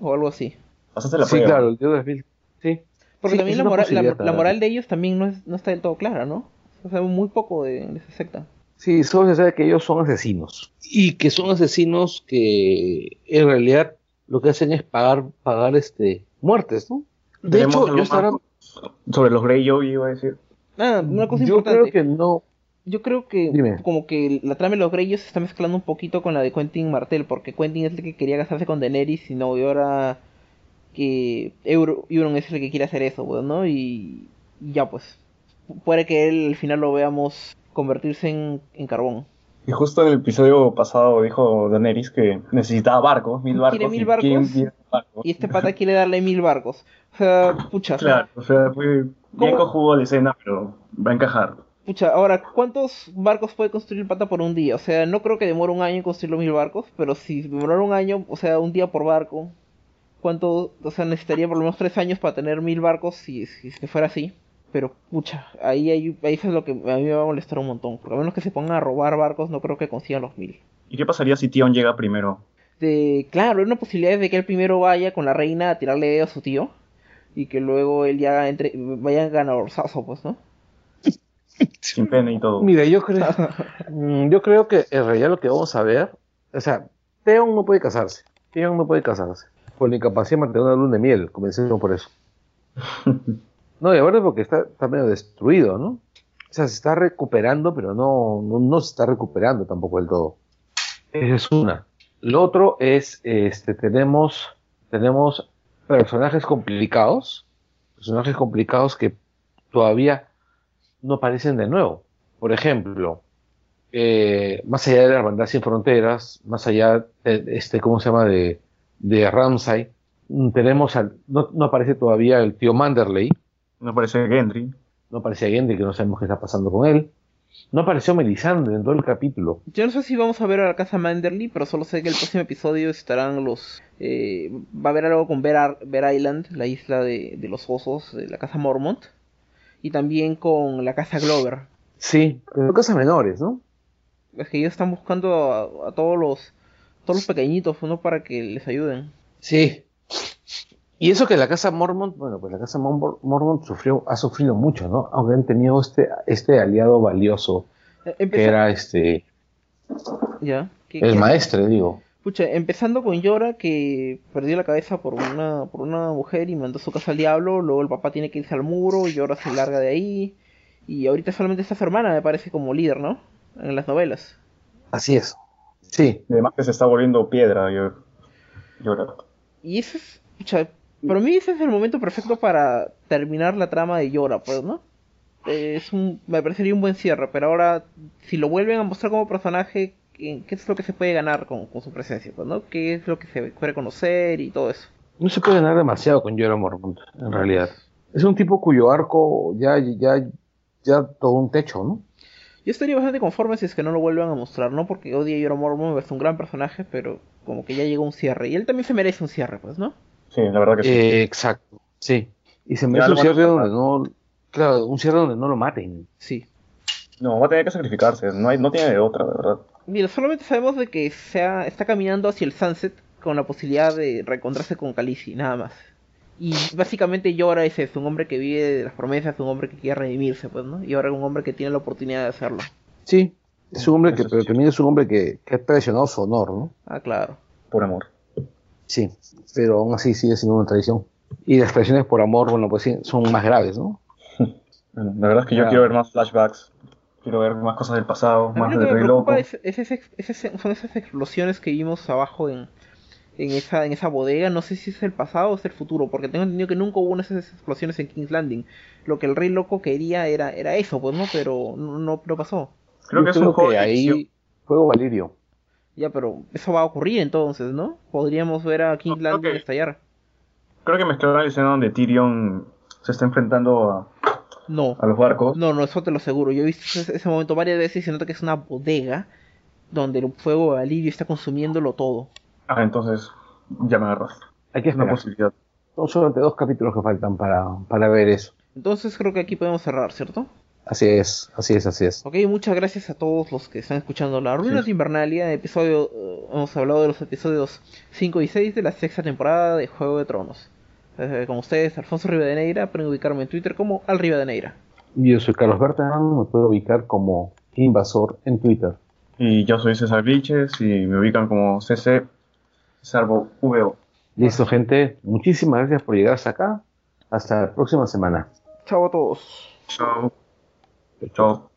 O algo así. Pasaste la sí, prueba. claro, el tío de Bill. Sí. Porque Sí, también la, moral, la, la moral de ellos también no, es- no está del todo clara, ¿no? O sea, muy poco de, de esa secta. Sí, solo se sabe que ellos son asesinos. Y que son asesinos que en realidad lo que hacen es pagar, pagar este muertes, ¿no? De ¿Tenemos hecho, yo estaba, Sobre los Greyjoy iba a decir. Ah, una cosa yo importante. creo que no. Yo creo que Dime. como que la trama de los Greyjoy se está mezclando un poquito con la de Quentin Martel, porque Quentin es el que quería casarse con Daenerys y no, y ahora que Euro- Euron es el que quiere hacer eso, pues, ¿no? Y, y ya pues, puede que él al final lo veamos convertirse en, en carbón. Y justo en el episodio pasado dijo Daenerys que necesitaba barcos, mil barcos. ¿Quiere mil y barcos? ¿quién quiere barcos? Y este pata quiere darle mil barcos. O sea, pucha. Claro, o sea, fue bien cojudo la escena, pero va a encajar. Pucha, ahora, ¿cuántos barcos puede construir el pata por un día? O sea, no creo que demore un año en construir los mil barcos, pero si demorara un año, o sea, un día por barco, ¿cuánto? O sea, necesitaría por lo menos tres años para tener mil barcos si, si, si fuera así. Pero, pucha, ahí, ahí, ahí eso es lo que a mí me va a molestar un montón. Porque a menos que se pongan a robar barcos, no creo que consigan los mil. ¿Y qué pasaría si Tion llega primero? De, claro, hay una posibilidad de que él primero vaya con la reina a tirarle dedo a su tío. Y que luego él ya entre, vaya ganadorzazo, pues, ¿no? Sin pena y todo. Mira, yo creo, Mm, yo creo que en realidad lo que vamos a ver, o sea, Theon no puede casarse. Theon no puede casarse. Por la incapacidad de mantener una luna de miel, comencemos por eso. No, y aparte porque está, está medio destruido, ¿no? O sea, se está recuperando, pero no, no, no se está recuperando tampoco del todo. Esa es una. Lo otro es, este, tenemos, tenemos personajes complicados, personajes complicados que todavía no aparecen de nuevo. Por ejemplo, eh, más allá de la hermandad sin fronteras, más allá de este, ¿cómo se llama? de, de Ramsay, mm, tenemos al, no, no aparece todavía el tío Manderley, No parece Gendry. no aparece Gendry, que no sabemos qué está pasando con él. No apareció Melisandre en todo el capítulo. Yo no sé si vamos a ver a la casa Manderly, pero solo sé que el próximo episodio estarán los... eh, va a haber algo con Bear, Bear Island, la isla de, de los osos, de la casa Mormont. Y también con la casa Glover. Sí, pero cosas menores, ¿no? Es que ellos están buscando a, a todos los todos los pequeñitos, ¿no? Para que les ayuden. Sí. Y eso que la casa Mormont, bueno, pues la casa Mor- Mormont sufrió, ha sufrido mucho, ¿no? Aunque han tenido este, este aliado valioso, Eh, que era este, Ya. ¿qué- el qué- maestre, digo. Pucha, empezando con Yora que perdió la cabeza por una por una mujer y mandó su casa al diablo, luego el papá tiene que irse al muro, Yora se larga de ahí y ahorita solamente está su hermana, me parece como líder, ¿no? En las novelas. Así es. Sí. Y además que se está volviendo piedra. Yo, llora. Y ese es, pucha, para mí ese es el momento perfecto para terminar la trama de Yora, pues, ¿no? Es un, me parecería un buen cierre, pero ahora, si lo vuelven a mostrar como personaje, ¿qué, qué es lo que se puede ganar con, con su presencia, pues, ¿no? ¿Qué es lo que se puede conocer y todo eso? No se puede ganar demasiado con Jorah Mormont, en realidad. Es un tipo cuyo arco ya, ya, ya todo un techo, ¿no? Yo estaría bastante conforme si es que no lo vuelvan a mostrar, no porque odie a Jorah Mormont, me parece un gran personaje, pero como que ya llegó un cierre. Y él también se merece un cierre, pues, ¿no? Sí, la verdad que sí. Eh, exacto. Sí. Y se merece un cierre donde no, claro, un cierre donde no lo maten. Sí. No, va a tener que sacrificarse. No, hay, no tiene de otra, de verdad. Mira, solamente sabemos de que sea, está caminando hacia el sunset con la posibilidad de reencontrarse con Khaleesi, nada más. Y básicamente Yora es eso, un hombre que vive de las promesas, un hombre que quiere redimirse, pues, ¿no? Y ahora es un hombre que tiene la oportunidad de hacerlo. Sí. Es un hombre que, pero también es un hombre que, que ha traicionado su honor, ¿no? Ah, claro. Por amor. Sí. Pero aún así sigue siendo una traición. Y las traiciones por amor, bueno, pues sí, son más graves, ¿no? Bueno, la verdad es que yo Ya. quiero ver más flashbacks, quiero ver más cosas del pasado, más lo del Rey Loco. es, es ese- es ese- son esas explosiones que vimos abajo en, en, esa, en esa bodega. No sé si es el pasado o es el futuro, porque tengo entendido que nunca hubo esas explosiones en King's Landing. Lo que el Rey Loco quería era, era eso, pues no, pero no, no, no pasó. Creo Yo que es un juego de ahí. Fuego Valirio. Ya, pero eso va a ocurrir entonces, ¿no? Podríamos ver a King's Landing que- estallar. Creo que mezclaron la escena donde Tyrion se está enfrentando a, No. a los barcos. No, no, eso te lo aseguro. Yo he visto ese, ese momento varias veces y se nota que es una bodega donde el fuego de Alirio está consumiéndolo todo. Ah, entonces ya me agarras. Hay que Es una esperar. posibilidad. Son solamente dos capítulos que faltan para, para ver eso. Entonces creo que aquí podemos cerrar, ¿cierto? Así es, así es, así es. Ok, muchas gracias a todos los que están escuchando La Ruinas Sí. de Invernalia, episodio, eh, hemos hablado de los episodios 5 y 6 de la sexta temporada de Juego de Tronos. Eh, con ustedes, Alfonso Rivadeneira, pueden ubicarme en Twitter como Al Rivadeneira. Yo soy Carlos Bertrand, me puedo ubicar como Invasor en Twitter. Y yo soy César Glitches y me ubican como CC Salvo VO. Listo, gente. Muchísimas gracias por llegar hasta acá. Hasta la próxima semana. Chao a todos. Chao. Chao.